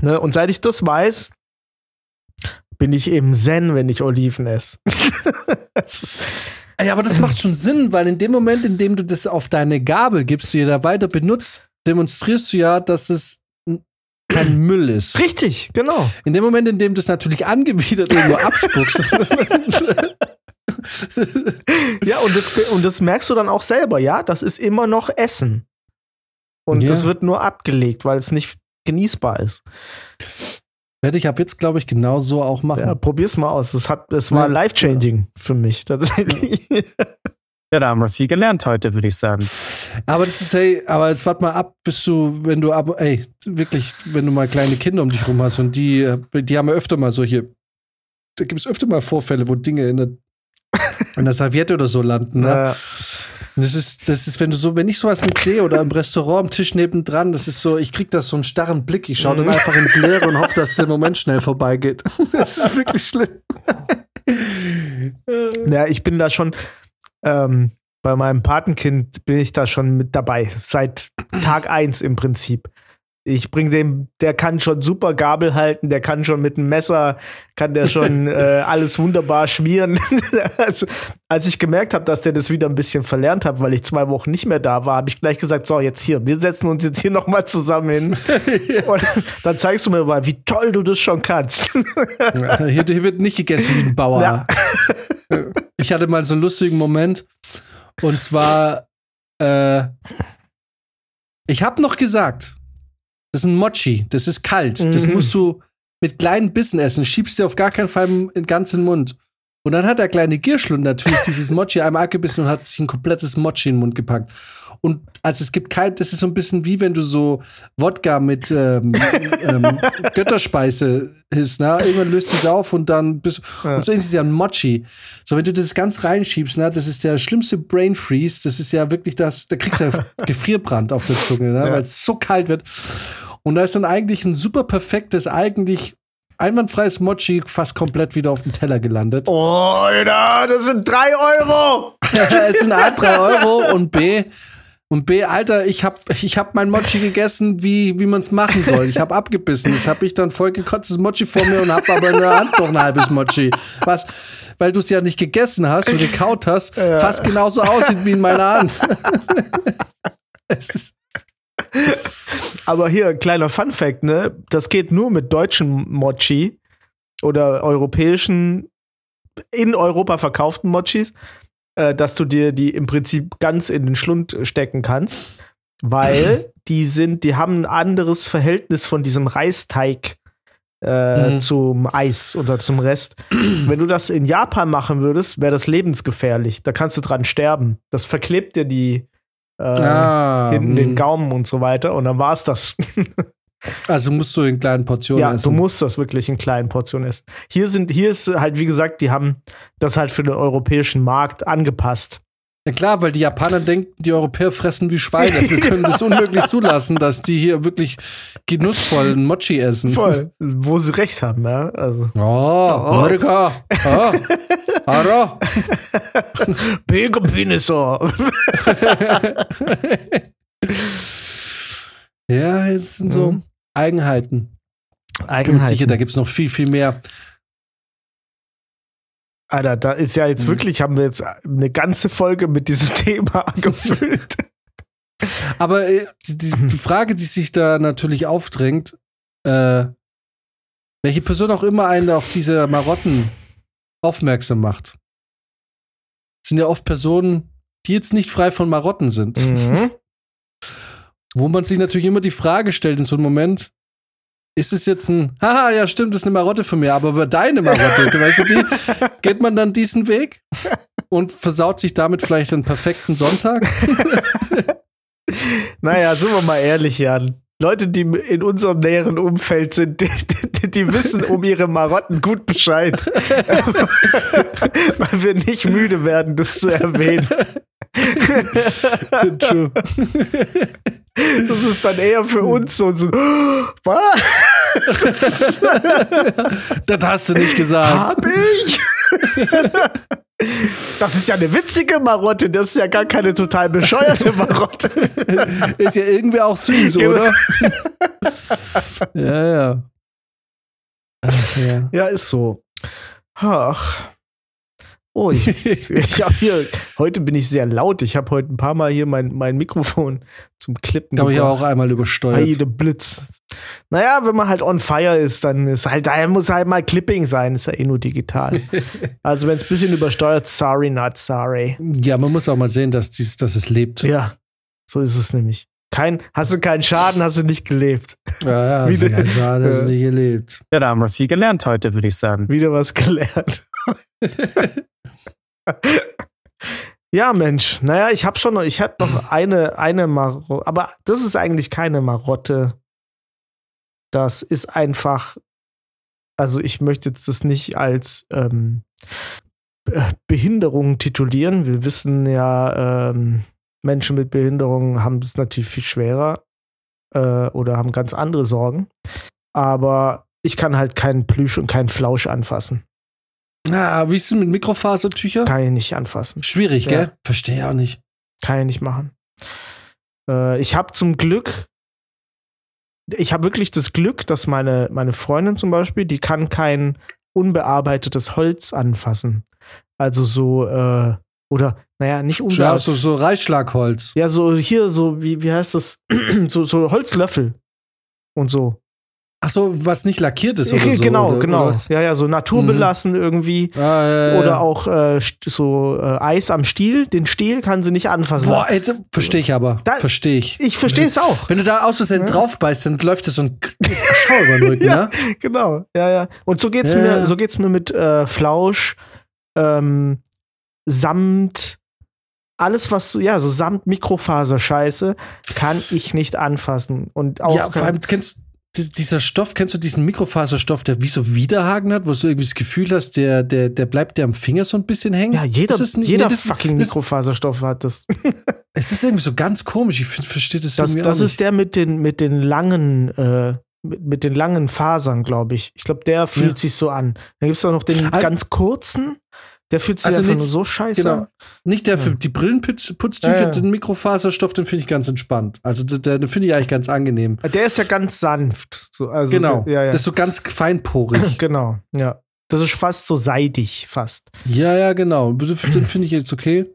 Ne? Und seit ich das weiß, bin ich eben Zen, wenn ich Oliven esse. Ja, aber das macht schon Sinn, weil in dem Moment, in dem du das auf deine Gabel gibst, die du da weiter benutzt, demonstrierst du ja, dass es kein <clears throat> Müll ist. Richtig, genau. In dem Moment, in dem du es natürlich angewidert irgendwo abspuckst. <laughs> Ja, und das, und das merkst du dann auch selber, ja, das ist immer noch Essen. Und Ja. das wird nur abgelegt, weil es nicht genießbar ist. Werde ich ab jetzt, glaube ich, genau so auch machen. Ja, probier's mal aus. Das, hat, das war Ja. life-changing für mich tatsächlich. <laughs> Ja, da haben wir viel gelernt heute, würde ich sagen. Aber das ist, hey, aber jetzt warte mal ab, bis du, wenn du ab, ey, wirklich, wenn du mal kleine Kinder um dich rum hast und die, die haben ja öfter mal solche, da gibt es öfter mal Vorfälle, wo Dinge in der, in der Serviette oder so landen, ne? Und Das ist, das ist, wenn du so, wenn ich sowas mit sehe oder im Restaurant am Tisch nebendran, das ist so, ich krieg das so einen starren Blick. Ich schaue dann Mhm. einfach ins Leere und hoffe, dass der <laughs> Moment schnell vorbeigeht. <laughs> Das ist wirklich schlimm. ja, ich bin da schon, ähm, bei meinem Patenkind bin ich da schon mit dabei. Seit Tag eins im Prinzip. Ich bring dem, der kann schon super Gabel halten, der kann schon mit dem Messer, kann der schon <laughs> äh, alles wunderbar schmieren. <laughs> also, als ich gemerkt habe, dass der das wieder ein bisschen verlernt hat, weil ich zwei Wochen nicht mehr da war, habe ich gleich gesagt, so, jetzt hier, wir setzen uns jetzt hier nochmal zusammen hin. <laughs> Und dann zeigst du mir mal, wie toll du das schon kannst. Ja, Hier, hier wird nicht gegessen wie ein Bauer. Ja. Ich hatte mal so einen lustigen Moment. Und zwar, äh, ich habe noch gesagt, das ist ein Mochi, das ist kalt. Das Mhm. musst du mit kleinen Bissen essen. Schiebst dir auf gar keinen Fall im, im ganzen Mund. Und dann hat der kleine Gierschlund natürlich dieses Mochi einmal abgebissen und hat sich ein komplettes Mochi in den Mund gepackt. Und also es gibt kein, das ist so ein bisschen wie wenn du so Wodka mit ähm, <laughs> ähm, Götterspeise isst, ne? Irgendwann löst es auf und dann bist Ja. und so ist es ja ein Mochi. So, wenn du das ganz reinschiebst, ne, das ist der schlimmste Brain Freeze, das ist ja wirklich das, da kriegst du ja <laughs> Gefrierbrand auf der Zunge, ne? Ja. weil es so kalt wird. Und da ist dann eigentlich ein super perfektes, eigentlich einwandfreies Mochi fast komplett wieder auf dem Teller gelandet. Oh, Alter, das sind drei Euro! <laughs> es sind A, 3 Euro und B. Und B, Alter, ich hab, ich hab mein Mochi gegessen, wie, wie man es machen soll. Ich hab abgebissen. Das hab ich dann voll gekotztes Mochi vor mir und hab aber in der Hand noch ein halbes Mochi. Was, weil du es ja nicht gegessen hast und gekaut hast, fast genauso aussieht wie in meiner Hand. <laughs> es ist, Aber hier, ein kleiner Fun-Fact, ne? Das geht nur mit deutschen Mochi oder europäischen, in Europa verkauften Mochis, äh, dass du dir die im Prinzip ganz in den Schlund stecken kannst, weil <laughs> die sind, die haben ein anderes Verhältnis von diesem Reisteig äh, Mhm. zum Eis oder zum Rest. <clears throat> Wenn du das in Japan machen würdest, wäre das lebensgefährlich. Da kannst du dran sterben. Das verklebt dir die äh, ah, hinten den mm. Gaumen und so weiter und dann war's das. <laughs> Also musst du in kleinen Portionen ja, essen. du musst das wirklich in kleinen Portionen essen. Hier sind, hier ist halt, wie gesagt, die haben das halt für den europäischen Markt angepasst. Ja klar, weil die Japaner denken, die Europäer fressen wie Schweine. <laughs> Wir können das unmöglich zulassen, dass die hier wirklich genussvoll ein Mochi essen. Voll. Wo sie recht haben, ja. Also. Oh, Amerika. Oh, Ara. <laughs> Big Penisor. <laughs> Ja, es sind so Mhm. Eigenheiten. Ich bin mir Eigenheiten. sicher, da gibt es noch viel, viel mehr. Alter, da ist ja jetzt Mhm. wirklich, haben wir jetzt eine ganze Folge mit diesem <laughs> Thema angefüllt. Aber äh, die, die, die <laughs> Frage, die sich da natürlich aufdrängt, äh, welche Person auch immer einen auf diese Marotten aufmerksam macht, sind ja oft Personen, die jetzt nicht frei von Marotten sind. mhm. Wo man sich natürlich immer die Frage stellt in so einem Moment, ist es jetzt ein, haha, ja stimmt, das ist eine Marotte von mir, aber über deine Marotte, weißt du die, <laughs> geht man dann diesen Weg und versaut sich damit vielleicht einen perfekten Sonntag? <laughs> Naja, sind wir mal ehrlich, Jan. Leute, die in unserem näheren Umfeld sind, die, die, die wissen um ihre Marotten gut Bescheid. <laughs> Weil wir nicht müde werden, das zu erwähnen. True. Das ist dann eher für uns so, so was? das hast du nicht gesagt. Hab ich? Das ist ja eine witzige Marotte, das ist ja gar keine total bescheuerte Marotte. Ist ja irgendwie auch süß, Genau. oder? <laughs> ja, ja. Ach, ja. Ja, ist so. Ach. Oh, ich, <laughs> ich habe hier, heute bin ich sehr laut. Ich habe heute ein paar Mal hier mein, mein Mikrofon zum Klippen Da habe ich auch einmal übersteuert. Heide Blitz. Naja, wenn man halt on fire ist, dann ist halt, da muss halt mal Clipping sein, ist ja eh nur digital. <laughs> also wenn es ein bisschen übersteuert, sorry, not sorry. Ja, man muss auch mal sehen, dass, dies, dass es lebt. Ja, so ist es nämlich. Kein, hast du keinen Schaden, hast du nicht gelebt. Ja, ja, <laughs> Wie ist ja denn? kein Schaden, Ja. es nicht gelebt. Ja, da haben wir viel gelernt heute, würde ich sagen. Wieder was gelernt. Ja, Mensch. Naja, ich habe schon noch, ich hatte noch eine, eine Marotte, aber das ist eigentlich keine Marotte. Das ist einfach, also ich möchte jetzt das nicht als ähm, Be- Behinderung titulieren. Wir wissen ja, ähm, Menschen mit Behinderungen haben es natürlich viel schwerer äh, oder haben ganz andere Sorgen. Aber ich kann halt keinen Plüsch und keinen Flausch anfassen. Ah, wie ist es mit Mikrofasertüchern? Kann ich nicht anfassen. Schwierig, Ja. gell? Verstehe auch nicht. Kann ich nicht machen. Äh, ich habe zum Glück, ich habe wirklich das Glück, dass meine, meine Freundin zum Beispiel, die kann kein unbearbeitetes Holz anfassen. Also so, äh, oder, naja, nicht Ja, unbearbeitet. so, so Reisschlagholz. Ja, so hier, so, wie, wie heißt das? <clears throat> so, so Holzlöffel und so. Ach so, was nicht lackiert ist oder so. genau, oder, genau. Oder ja, ja, so naturbelassen irgendwie. Ah, ja, ja, Oder auch äh, so äh, Eis am Stiel. Den Stiel kann sie nicht anfassen. Boah, ey, verstehe ich aber. Verstehe ich. ich verstehe es auch. Wenn du da aus Versehen Ja. drauf beißt, dann läuft dir so ein Schau über den Rücken, <laughs> Ja. ne? Genau, ja, ja. Und so geht's mir, so geht's mir mit äh, Flausch, ähm, Samt, alles was, ja, so Samt, Mikrofaserscheiße kann ich nicht anfassen. Und auch Ja, vor allem kennst dieser Stoff, kennst du diesen Mikrofaserstoff, der wie so Widerhaken hat, wo du irgendwie das Gefühl hast, der, der, der bleibt dir am Finger so ein bisschen hängen? ja, jeder, Das ist nicht- jeder nee, das- fucking das- Mikrofaserstoff hat das. <laughs> Es ist irgendwie so ganz komisch. Ich verstehe das, Das, irgendwie das ist der mit den, mit den langen, äh, mit, mit den langen Fasern, glaube ich. Ich glaube, der fühlt Ja. sich so an. Dann gibt es auch noch den Ah. ganz kurzen, der fühlt sich Also einfach nur nicht- so scheiße Genau. an. Nicht der für Ja. die Brillenputztücher, Ja, ja. den Mikrofaserstoff, den finde ich ganz entspannt. Also den finde ich eigentlich ganz angenehm. Der ist ja ganz sanft. So, also genau. Der, ja, ist so ganz feinporig. <clears throat> Genau, ja. Das ist fast so seidig, fast. ja, ja, genau. Den finde ich jetzt okay.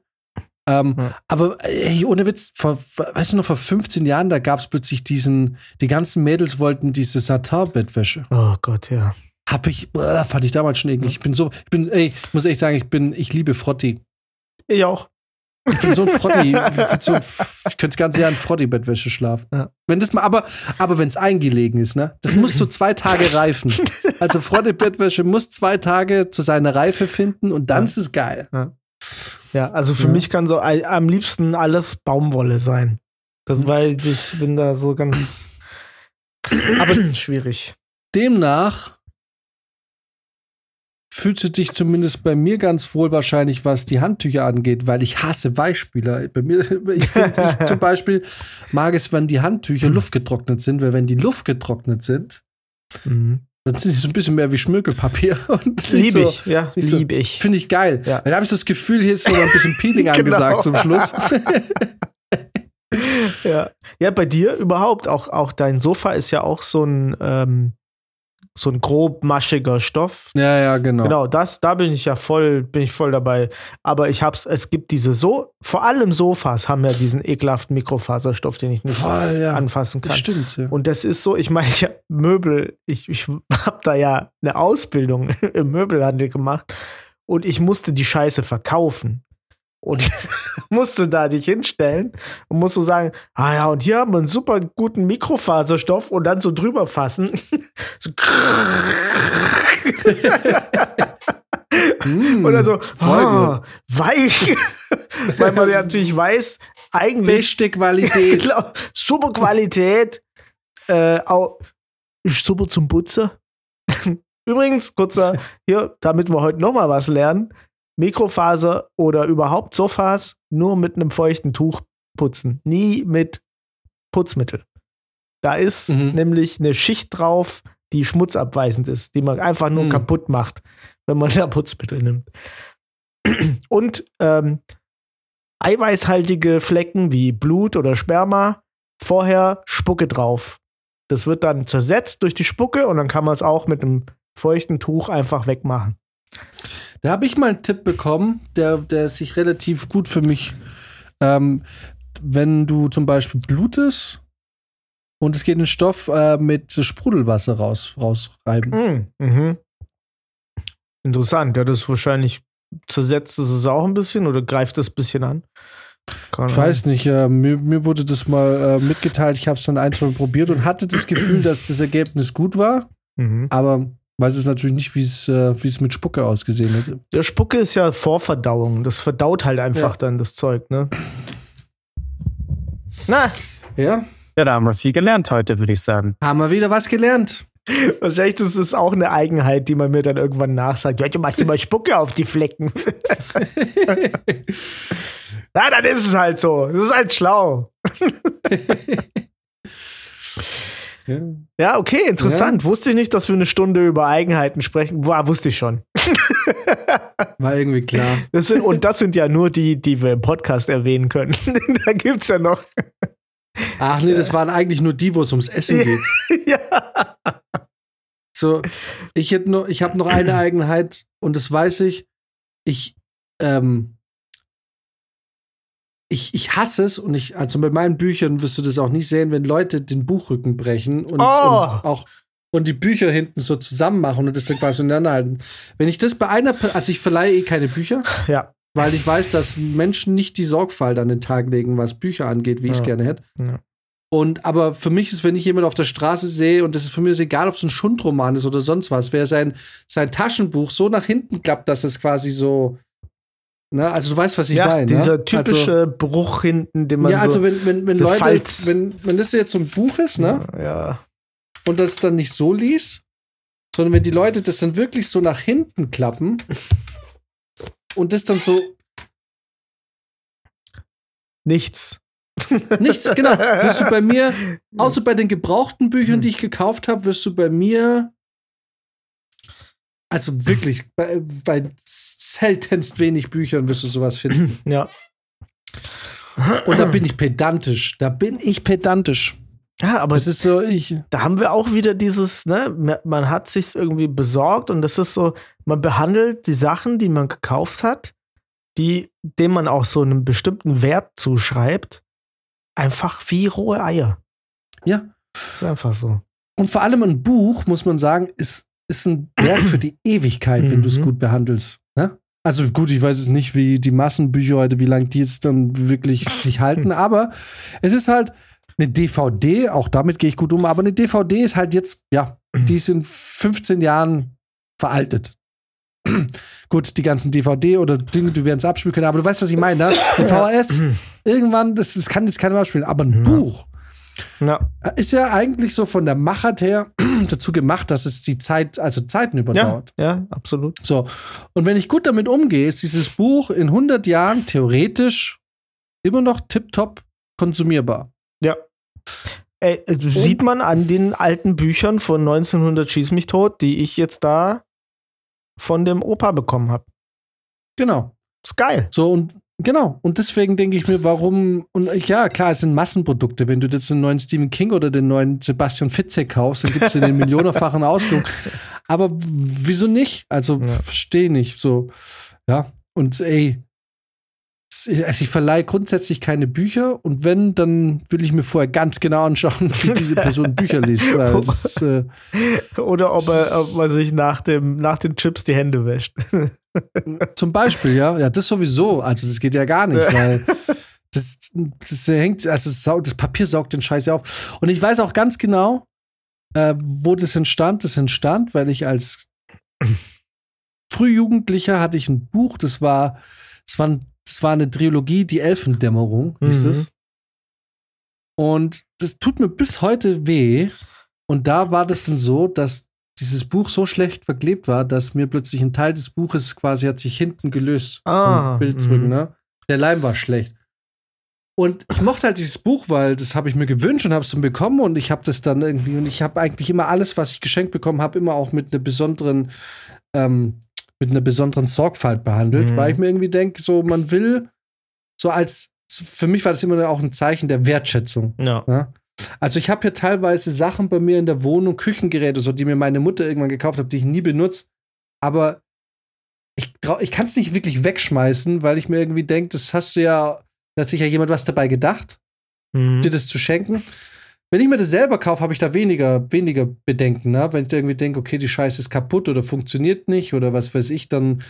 Ähm, Ja. Aber ey, ohne Witz, vor, weißt du noch, vor 15 Jahren, da gab es plötzlich diesen, die ganzen Mädels wollten diese Satin-Bettwäsche. Oh Gott, ja. Hab ich, äh, fand ich damals schon eklig. Ich bin so, ich bin, ey, ich muss echt sagen, ich bin, ich liebe Frotti. Ich auch. Ich bin so ein Frotti. ich, <laughs> so ein, ich könnte das ganze Jahr in Frotti-Bettwäsche schlafen. Ja. Wenn das mal, aber, aber wenn es eingelegen ist, ne? Das muss so zwei Tage reifen. Also Frotti-Bettwäsche muss zwei Tage zu seiner Reife finden und dann Ja. ist es geil. Ja, also für Ja. mich kann so am liebsten alles Baumwolle sein. Das, weil ich bin da so ganz Aber schwierig. demnach fühlst du dich zumindest bei mir ganz wohl wahrscheinlich, was die Handtücher angeht, weil ich hasse Beispiele. Bei mir, <laughs> ich, find, ich <laughs> zum Beispiel mag es, wenn die Handtücher luftgetrocknet sind, weil wenn die luftgetrocknet sind, Mhm. dann sind sie so ein bisschen mehr wie Schmirgelpapier. <laughs> Und nicht Lieb so, ich, ja, so- lieb ich. Finde ich geil. Ja. Weil da habe ich das Gefühl, hier ist noch ein bisschen Peeling Genau. angesagt zum Schluss. Ja. ja, bei dir überhaupt, auch, auch dein Sofa ist ja auch so ein, ähm, so ein grobmaschiger Stoff. ja, ja, genau. Genau, das, da bin ich ja voll, bin ich voll dabei. Aber ich hab's, es gibt diese so, vor allem Sofas haben ja diesen ekelhaften Mikrofaserstoff, den ich nicht Voll, ja. anfassen Das kann. stimmt, ja. Und das ist so, ich meine, ich habe Möbel, ich, ich habe da ja eine Ausbildung <laughs> im Möbelhandel gemacht und ich musste die Scheiße verkaufen. Und <laughs> musst du da dich hinstellen und musst du sagen, ah ja, und hier haben wir einen super guten Mikrofaserstoff und dann so drüber fassen. <laughs> so <laughs> Mm, und dann so, ah, weich. Weil man ja natürlich weiß, eigentlich Beste Qualität. Genau, super Qualität. Äh, auch ist super zum Putzen. Übrigens, kurzer, hier, damit wir heute noch mal was lernen. Mikrofaser oder überhaupt Sofas nur mit einem feuchten Tuch putzen. Nie mit Putzmittel. Da ist Mhm. nämlich eine Schicht drauf, die schmutzabweisend ist, die man einfach nur Mhm. kaputt macht, wenn man <laughs> da Putzmittel nimmt. Und ähm, eiweißhaltige Flecken wie Blut oder Sperma, vorher Spucke drauf. Das wird dann zersetzt durch die Spucke und dann kann man es auch mit einem feuchten Tuch einfach wegmachen. Da habe ich mal einen Tipp bekommen, der, der sich relativ gut für mich, ähm, wenn du zum Beispiel blutest und es geht in Stoff äh, mit Sprudelwasser raus, rausreiben. Mhm. Mhm. Interessant, ja, das ist wahrscheinlich zersetzt es es auch ein bisschen oder greift es ein bisschen an? Keine Ich weiß nicht, äh, mir, mir wurde das mal äh, mitgeteilt, ich habe es dann ein, zwei Mal probiert und hatte das Gefühl, dass das Ergebnis gut war. Mhm. aber weiß es natürlich nicht, wie es äh, wie es mit Spucke ausgesehen hätte. Der Spucke ist ja Vorverdauung. Das verdaut halt einfach Ja. dann das Zeug, ne? Na, Ja, Ja, da haben wir viel gelernt heute, würde ich sagen. haben wir wieder was gelernt. wahrscheinlich ist es auch eine Eigenheit, die man mir dann irgendwann nachsagt. Ja, du machst immer Spucke auf die Flecken. <laughs> Na, dann ist es halt so. Das ist halt schlau. <laughs> Ja. Ja, okay, interessant. Wusste ich nicht, dass wir eine Stunde über Eigenheiten sprechen. War, wusste ich schon. <laughs> War irgendwie klar. Das sind, und das sind ja nur die, die wir im Podcast erwähnen können. <laughs> da gibt's ja noch. Ach nee, das waren eigentlich nur die, wo es ums Essen geht. <laughs> ja. So, ich hätte nur, ich habe noch eine Eigenheit und das weiß ich. Ich, ähm, ich, ich hasse es und ich, also bei meinen Büchern wirst du das auch nicht sehen, wenn Leute den Buchrücken brechen und, Oh. und auch und die Bücher hinten so zusammen machen und das dann quasi untereinander halten. Wenn ich das bei einer, also ich verleihe eh keine Bücher, <laughs> Ja. weil ich weiß, dass Menschen nicht die Sorgfalt an den Tag legen, was Bücher angeht, wie ich es Ja. gerne hätte. Ja. Und aber für mich ist, wenn ich jemanden auf der Straße sehe, und das ist für mich egal, ob es ein Schundroman ist oder sonst was, wer sein, sein Taschenbuch so nach hinten klappt, dass es quasi so. Ne, also du weißt, was ich ja, meine. dieser ne? typische Bruch hinten, den Also, man ja, also so, wenn, wenn, wenn so Leute, Falz. wenn, wenn das jetzt so ein Buch ist, ne, ja. und das dann nicht so liest, sondern wenn die Leute das dann wirklich so nach hinten klappen und das dann so nichts. Nichts, genau. <laughs> Wirst du bei mir, außer bei den gebrauchten Büchern, die ich gekauft habe, wirst du bei mir, also wirklich, <clears throat> bei, bei seltenst wenig Büchern wirst du sowas finden. <clears throat> Ja. Und da bin ich pedantisch. Da bin ich pedantisch. Ja, aber Das ist so, ich. da haben wir auch wieder dieses, ne, man hat sich irgendwie besorgt und das ist so, man behandelt die Sachen, die man gekauft hat, die, dem man auch so einen bestimmten Wert zuschreibt, einfach wie rohe Eier. Ja. Das ist einfach so. Und vor allem ein Buch, muss man sagen, ist, ist ein Werk für die Ewigkeit, wenn du es Mhm. gut behandelst. Ne? Also gut, ich weiß es nicht, wie die Massenbücher heute, wie lange die jetzt dann wirklich sich halten, <laughs> aber es ist halt eine DVD, auch damit gehe ich gut um, aber eine DVD ist halt jetzt, ja, die ist in 15 Jahren veraltet. <clears throat> gut, die ganzen DVD oder Dinge, die werden es abspielen können, aber du weißt, was ich meine, ne? <laughs> Die VHS, irgendwann, das, das kann jetzt keiner mehr abspielen, aber ein Ja. Buch, Ja. ist ja eigentlich so von der Machart her <clears throat> dazu gemacht, dass es die Zeit, also Zeiten Ja, überdauert. ja, absolut. So. Und wenn ich gut damit umgehe, ist dieses Buch in 100 Jahren theoretisch immer noch tiptop konsumierbar. Ja. Ey, äh, sieht man an den alten Büchern von 1900 Schieß mich tot, die ich jetzt da von dem Opa bekommen habe. Genau. Ist geil. So und genau. Und deswegen denke ich mir, warum, und ja, klar, es sind Massenprodukte. Wenn du jetzt den neuen Stephen King oder den neuen Sebastian Fitzek kaufst, dann gibt es den millionenfachen Ausflug. Aber wieso nicht? Also, Ja. verstehe nicht. So, ja. Und ey, also ich verleihe grundsätzlich keine Bücher und wenn, dann will ich mir vorher ganz genau anschauen, wie diese Person Bücher liest. Weil <laughs> es, äh, Oder ob, er, ob man sich nach, dem, nach den Chips die Hände wäscht. <laughs> Zum Beispiel, ja. Ja, das sowieso. Also, das geht ja gar nicht, weil das, das hängt, also das, das Papier saugt den Scheiß ja auf. Und ich weiß auch ganz genau, äh, wo das entstand. Das entstand, weil ich als <laughs> Frühjugendlicher hatte ich ein Buch, das war, das war, ein, das war eine Trilogie, die Elfendämmerung, hieß Mhm. es. Und das tut mir bis heute weh. Und da war das dann so, dass dieses Buch so schlecht verklebt war, dass mir plötzlich ein Teil des Buches quasi hat sich hinten gelöst. Ah, Bild zurück, mhm. ne? Der Leim war schlecht. Und ich mochte halt dieses Buch, weil das habe ich mir gewünscht und habe es dann bekommen und ich habe das dann irgendwie und ich habe eigentlich immer alles, was ich geschenkt bekommen habe, immer auch mit einer besonderen ähm, mit einer besonderen Sorgfalt behandelt, Mhm. weil ich mir irgendwie denke, so man will so als für mich war das immer auch ein Zeichen der Wertschätzung. Ja. Ja? Also ich habe hier teilweise Sachen bei mir in der Wohnung, Küchengeräte, so die mir meine Mutter irgendwann gekauft hat, die ich nie benutze. Aber ich, ich kann es nicht wirklich wegschmeißen, weil ich mir irgendwie denke, das hast du ja, da hat sich ja jemand was dabei gedacht, Mhm. dir das zu schenken. Wenn ich mir das selber kaufe, habe ich da weniger, weniger Bedenken. Ne? Wenn ich da irgendwie denke, okay, die Scheiße ist kaputt oder funktioniert nicht oder was weiß ich, dann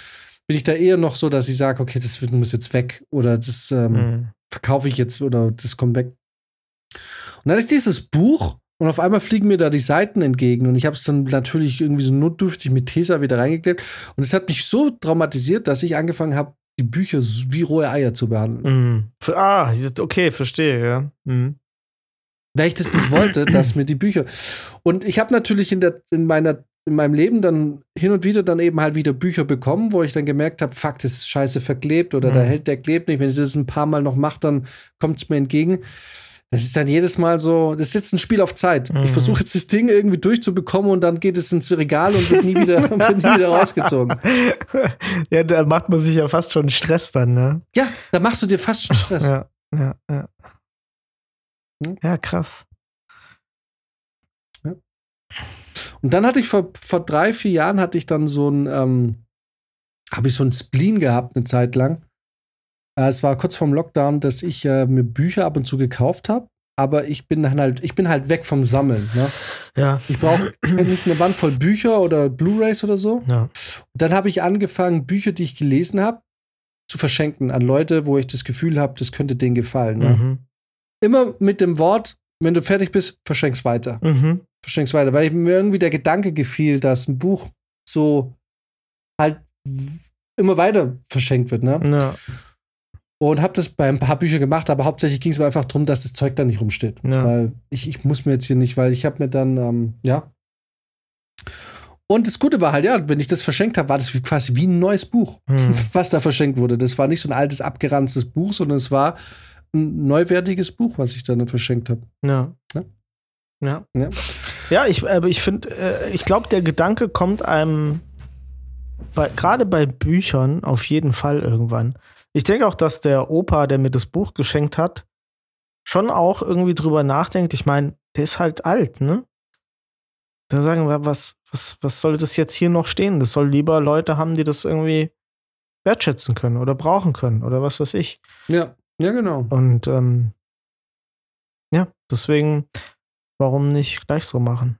bin ich da eher noch so, dass ich sage, okay, das muss jetzt weg oder das ähm, Mhm. verkaufe ich jetzt oder das kommt weg. Und dann ich dieses Buch und auf einmal fliegen mir da die Seiten entgegen und ich habe es dann natürlich irgendwie so notdürftig mit Tesa wieder reingeklebt und es hat mich so traumatisiert, dass ich angefangen habe, die Bücher wie rohe Eier zu behandeln. Mhm. Ah, okay, verstehe, ja. Mhm. Weil ich das nicht wollte, dass mir die Bücher und ich habe natürlich in der in meiner in meinem Leben dann hin und wieder dann eben halt wieder Bücher bekommen, wo ich dann gemerkt habe, fuck, das ist scheiße verklebt oder da Mhm. hält der klebt nicht. Wenn ich das ein paar Mal noch mache, dann kommt es mir entgegen. Das ist dann jedes Mal so, das ist jetzt ein Spiel auf Zeit. Mhm. Ich versuche jetzt das Ding irgendwie durchzubekommen und dann geht es ins Regal und wird nie wieder, <laughs> wird nie wieder rausgezogen. ja, da macht man sich ja fast schon Stress dann, ne? Ja, da machst du dir fast schon Stress. Ja, ja, ja. Hm? Ja, krass. Und dann hatte ich vor, vor drei, vier Jahren hatte ich dann so ein, ähm, habe ich so ein Spleen gehabt eine Zeit lang. Äh, es war kurz vorm Lockdown, dass ich äh, mir Bücher ab und zu gekauft habe. Aber ich bin dann halt, ich bin halt weg vom Sammeln. Ne? Ja. Ich brauche nicht eine Wand voll Bücher oder Blu-Rays oder so. Ja. Und dann habe ich angefangen, Bücher, die ich gelesen habe, zu verschenken an Leute, wo ich das Gefühl habe, das könnte denen gefallen. Ne? Mhm. Immer mit dem Wort, wenn du fertig bist, verschenk's weiter. Mhm. Verschenk's weiter. Weil mir irgendwie der Gedanke gefiel, dass ein Buch so halt immer weiter verschenkt wird. Ne? Ja. Und habe das bei ein paar Büchern gemacht, aber hauptsächlich ging es mir einfach darum, dass das Zeug da nicht rumsteht. Ja. Weil ich, ich muss mir jetzt hier nicht, weil ich habe mir dann, ähm, ja. Und das Gute war halt, ja, wenn ich das verschenkt habe, war das wie, quasi wie ein neues Buch, Hm. <laughs> was da verschenkt wurde. Das war nicht so ein altes, abgeranztes Buch, sondern es war ein neuwertiges Buch, was ich dann verschenkt habe. Ja. Ja. Ja. Ja. Ja, ich, aber ich finde, äh, ich glaube, der Gedanke kommt einem gerade bei Büchern auf jeden Fall irgendwann. Ich denke auch, dass der Opa, der mir das Buch geschenkt hat, schon auch irgendwie drüber nachdenkt. Ich meine, der ist halt alt, ne? Da sagen wir, was, was, was soll das jetzt hier noch stehen? Das soll lieber Leute haben, die das irgendwie wertschätzen können oder brauchen können oder was weiß ich. Ja, ja, genau. Und ähm, ja, deswegen, warum nicht gleich so machen?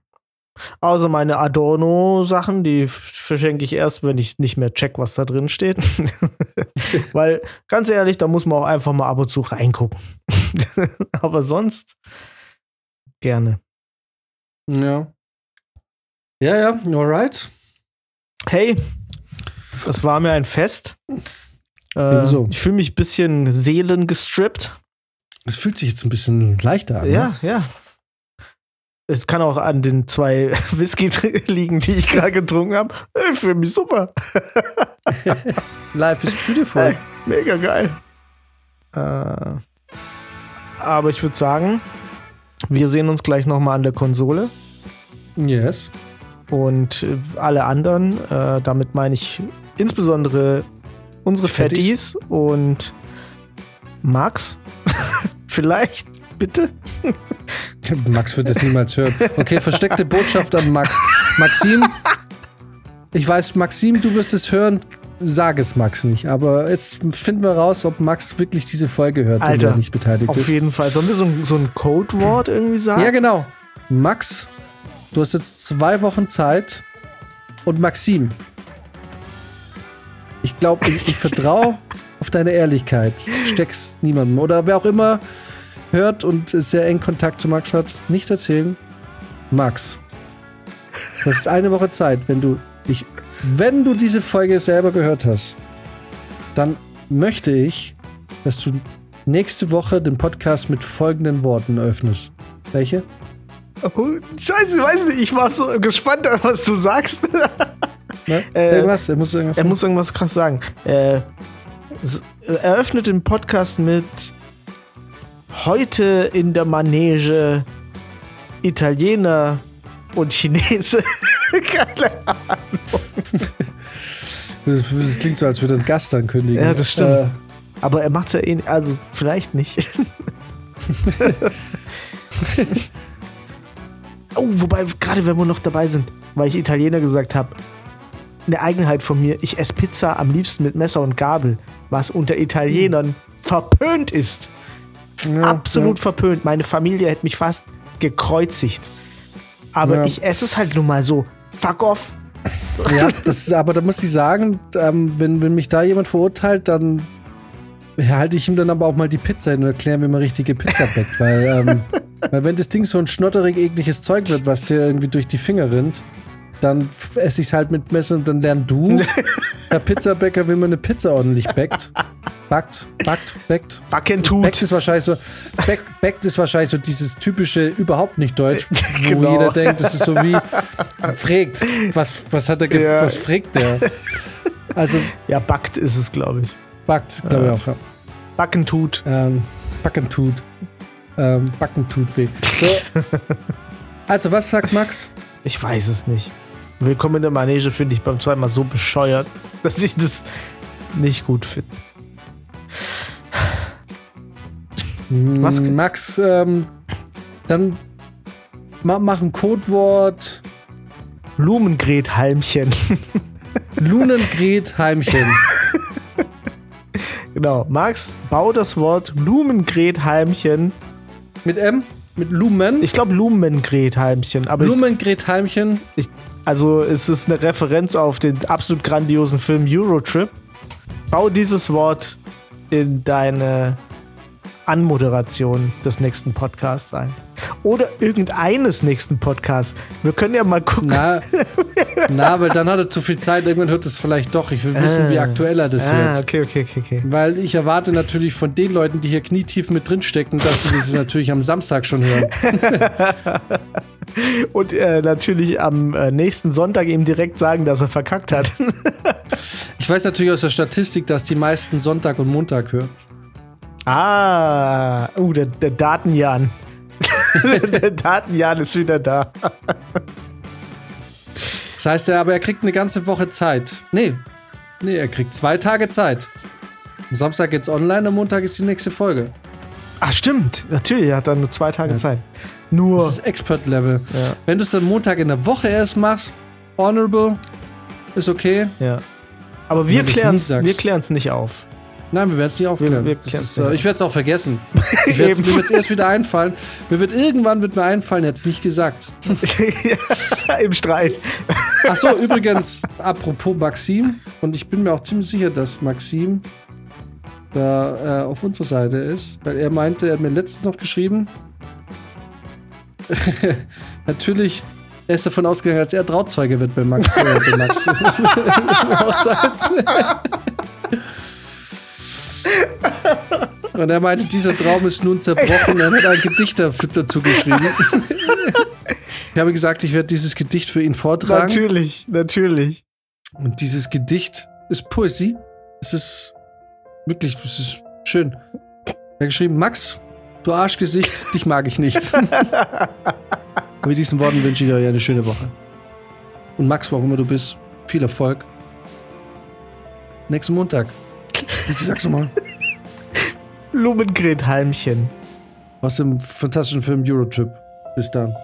Also meine Adorno-Sachen, die verschenke ich erst, wenn ich nicht mehr check, was da drin steht. <laughs> Weil, ganz ehrlich, da muss man auch einfach mal ab und zu reingucken. <laughs> Aber sonst gerne. Ja. Ja, ja, alright. Hey, das war mir ein Fest. Äh, Ebenso. ich fühle mich ein bisschen seelengestrippt. Es fühlt sich jetzt ein bisschen leichter an. Ja, Ne? ja. Es kann auch an den zwei <laughs> Whisky <laughs> liegen, die ich gerade getrunken habe. Ich fühle mich super. <laughs> Life is beautiful. Hey, mega geil. Äh, aber ich würde sagen, wir sehen uns gleich nochmal an der Konsole. Yes. Und äh, alle anderen, äh, damit meine ich insbesondere unsere. Fatties und Max. <laughs> Vielleicht, bitte. <laughs> Max wird es niemals hören. Okay, versteckte Botschaft an Max. Maxim, ich weiß, Maxim, du wirst es hören. Sag es Max nicht. Aber jetzt finden wir raus, ob Max wirklich diese Folge hört und Alter, er nicht beteiligt Auf ist. jeden Fall. Sollen wir so, ein- so ein Codewort irgendwie sagen? Ja, genau. Max, du hast jetzt zwei Wochen Zeit. Und Maxim, ich glaube, ich, ich vertraue auf deine Ehrlichkeit. Steck's niemandem. Oder wer auch immer hört und sehr eng Kontakt zu Max hat, nicht erzählen. Max, das ist eine Woche Zeit, wenn du dich, wenn du diese Folge selber gehört hast, dann möchte ich, dass du nächste Woche den Podcast mit folgenden Worten öffnest. Welche? Oh, Scheiße, ich weiß nicht, ich war so gespannt, was du sagst. Ne? Äh, irgendwas, er muss irgendwas Er muss irgendwas krass sagen. Äh, eröffnet den Podcast mit heute in der Manege Italiener und Chinese. <laughs> Keine Das, das klingt so, als würde er einen Gast ankündigen. Ja, das stimmt. Äh, Aber er macht's ja eh, also vielleicht nicht. <laughs> <laughs> oh, wobei, gerade wenn wir noch dabei sind, weil ich Italiener gesagt habe, eine Eigenheit von mir, ich esse Pizza am liebsten mit Messer und Gabel, was unter Italienern verpönt ist. ja, Absolut verpönt. Meine Familie hätte mich fast gekreuzigt. Aber Ja. ich esse es halt nun mal so. Fuck off. Ja, das aber da muss ich sagen, ähm, wenn, wenn mich da jemand verurteilt, dann halte ich ihm dann aber auch mal die Pizza hin und erkläre, wie man richtige Pizza backt. Weil, ähm, <laughs> weil wenn das Ding so ein schnotterig ekliges Zeug wird, was dir irgendwie durch die Finger rinnt, dann esse ich es halt mit Messer und dann lern du, <laughs> der Pizzabäcker, wie man eine Pizza ordentlich backt. Backt, backt, backt. Backen Backt tut. ist wahrscheinlich so, back, backt ist wahrscheinlich so dieses typische überhaupt nicht Deutsch, <laughs> wo Genau. jeder denkt, das ist so wie fragt. Was, was hat er ge Ja. was fragt der? Also Ja, backt ist es, glaube ich. backt, glaube ich auch, ja. Backen tut. Ähm, backen tut. Ähm, backen tut weh. So. <laughs> Also, was sagt Max? Ich weiß es nicht. Willkommen in der Manege finde ich beim zweiten Mal so bescheuert, <laughs> dass ich das nicht gut finde. Was ge- Max, ähm, dann ma mach ein Codewort. Blumengret-Halmchen. Lunengret <laughs> Heimchen. genau. Max, bau das Wort Blumengret-Halmchen. Mit M? Mit Lumen? Ich glaube Lumengret-Halmchen. Heimchen. ich, also es ist eine Referenz auf den absolut grandiosen Film Eurotrip. Bau dieses Wort in deine Anmoderation des nächsten Podcasts ein. Oder irgendeines nächsten Podcasts. Wir können ja mal gucken. Na, <laughs> na, weil dann hat er zu viel Zeit. Irgendwann hört es vielleicht doch. Ich will wissen, wie Ah. aktuell er das ah, wird. okay, okay, okay, okay. Weil ich erwarte natürlich von den Leuten, die hier knietief mit drin stecken, dass sie das <laughs> natürlich am Samstag schon hören. <laughs> Und äh, natürlich am äh, nächsten Sonntag ihm direkt sagen, dass er verkackt hat. <laughs> Ich weiß natürlich aus der Statistik, dass die meisten Sonntag und Montag hören. ah, uh, der, der Datenjan. <laughs> der Datenjan ist wieder da. Das heißt, er, aber er kriegt eine ganze Woche Zeit. Nee, nee, er kriegt zwei Tage Zeit. Am Samstag geht's online, am Montag ist die nächste Folge. Ach, stimmt. Natürlich, er hat dann nur zwei Tage Zeit. Nur. Das ist Expert-Level. Ja. Wenn du es dann Montag in der Woche erst machst, honorable, ist okay. Ja. Aber wir klären es wir nicht auf. Nein, wir werden es nicht aufklären. wir klären's ist, äh, ich werde es auch vergessen. <laughs> Mir wird es erst wieder einfallen. Mir wird irgendwann wird mir einfallen, jetzt nicht gesagt. <laughs> Im Streit. Ach so, übrigens, apropos Maxim, und ich bin mir auch ziemlich sicher, dass Maxim da äh, auf unserer Seite ist, weil er meinte, er hat mir letztens noch geschrieben, <laughs> natürlich, er ist davon ausgegangen, dass er Trauzeuge wird bei Max. Äh, bei Max. <laughs> Und er meinte, dieser Traum ist nun zerbrochen. Er hat ein Gedicht dafür- dazu geschrieben. <laughs> Ich habe gesagt, ich werde dieses Gedicht für ihn vortragen. natürlich, natürlich. Und dieses Gedicht ist Poesie. Es ist wirklich, es ist schön. Er hat geschrieben, Max, du Arschgesicht, dich mag ich nicht. <laughs> Mit diesen Worten wünsche ich euch eine schöne Woche. Und Max, wo auch immer du bist, viel Erfolg. Nächsten Montag. Bitte sag's nochmal. Lumengret-Halmchen. Aus dem fantastischen Film Eurotrip. Bis dann.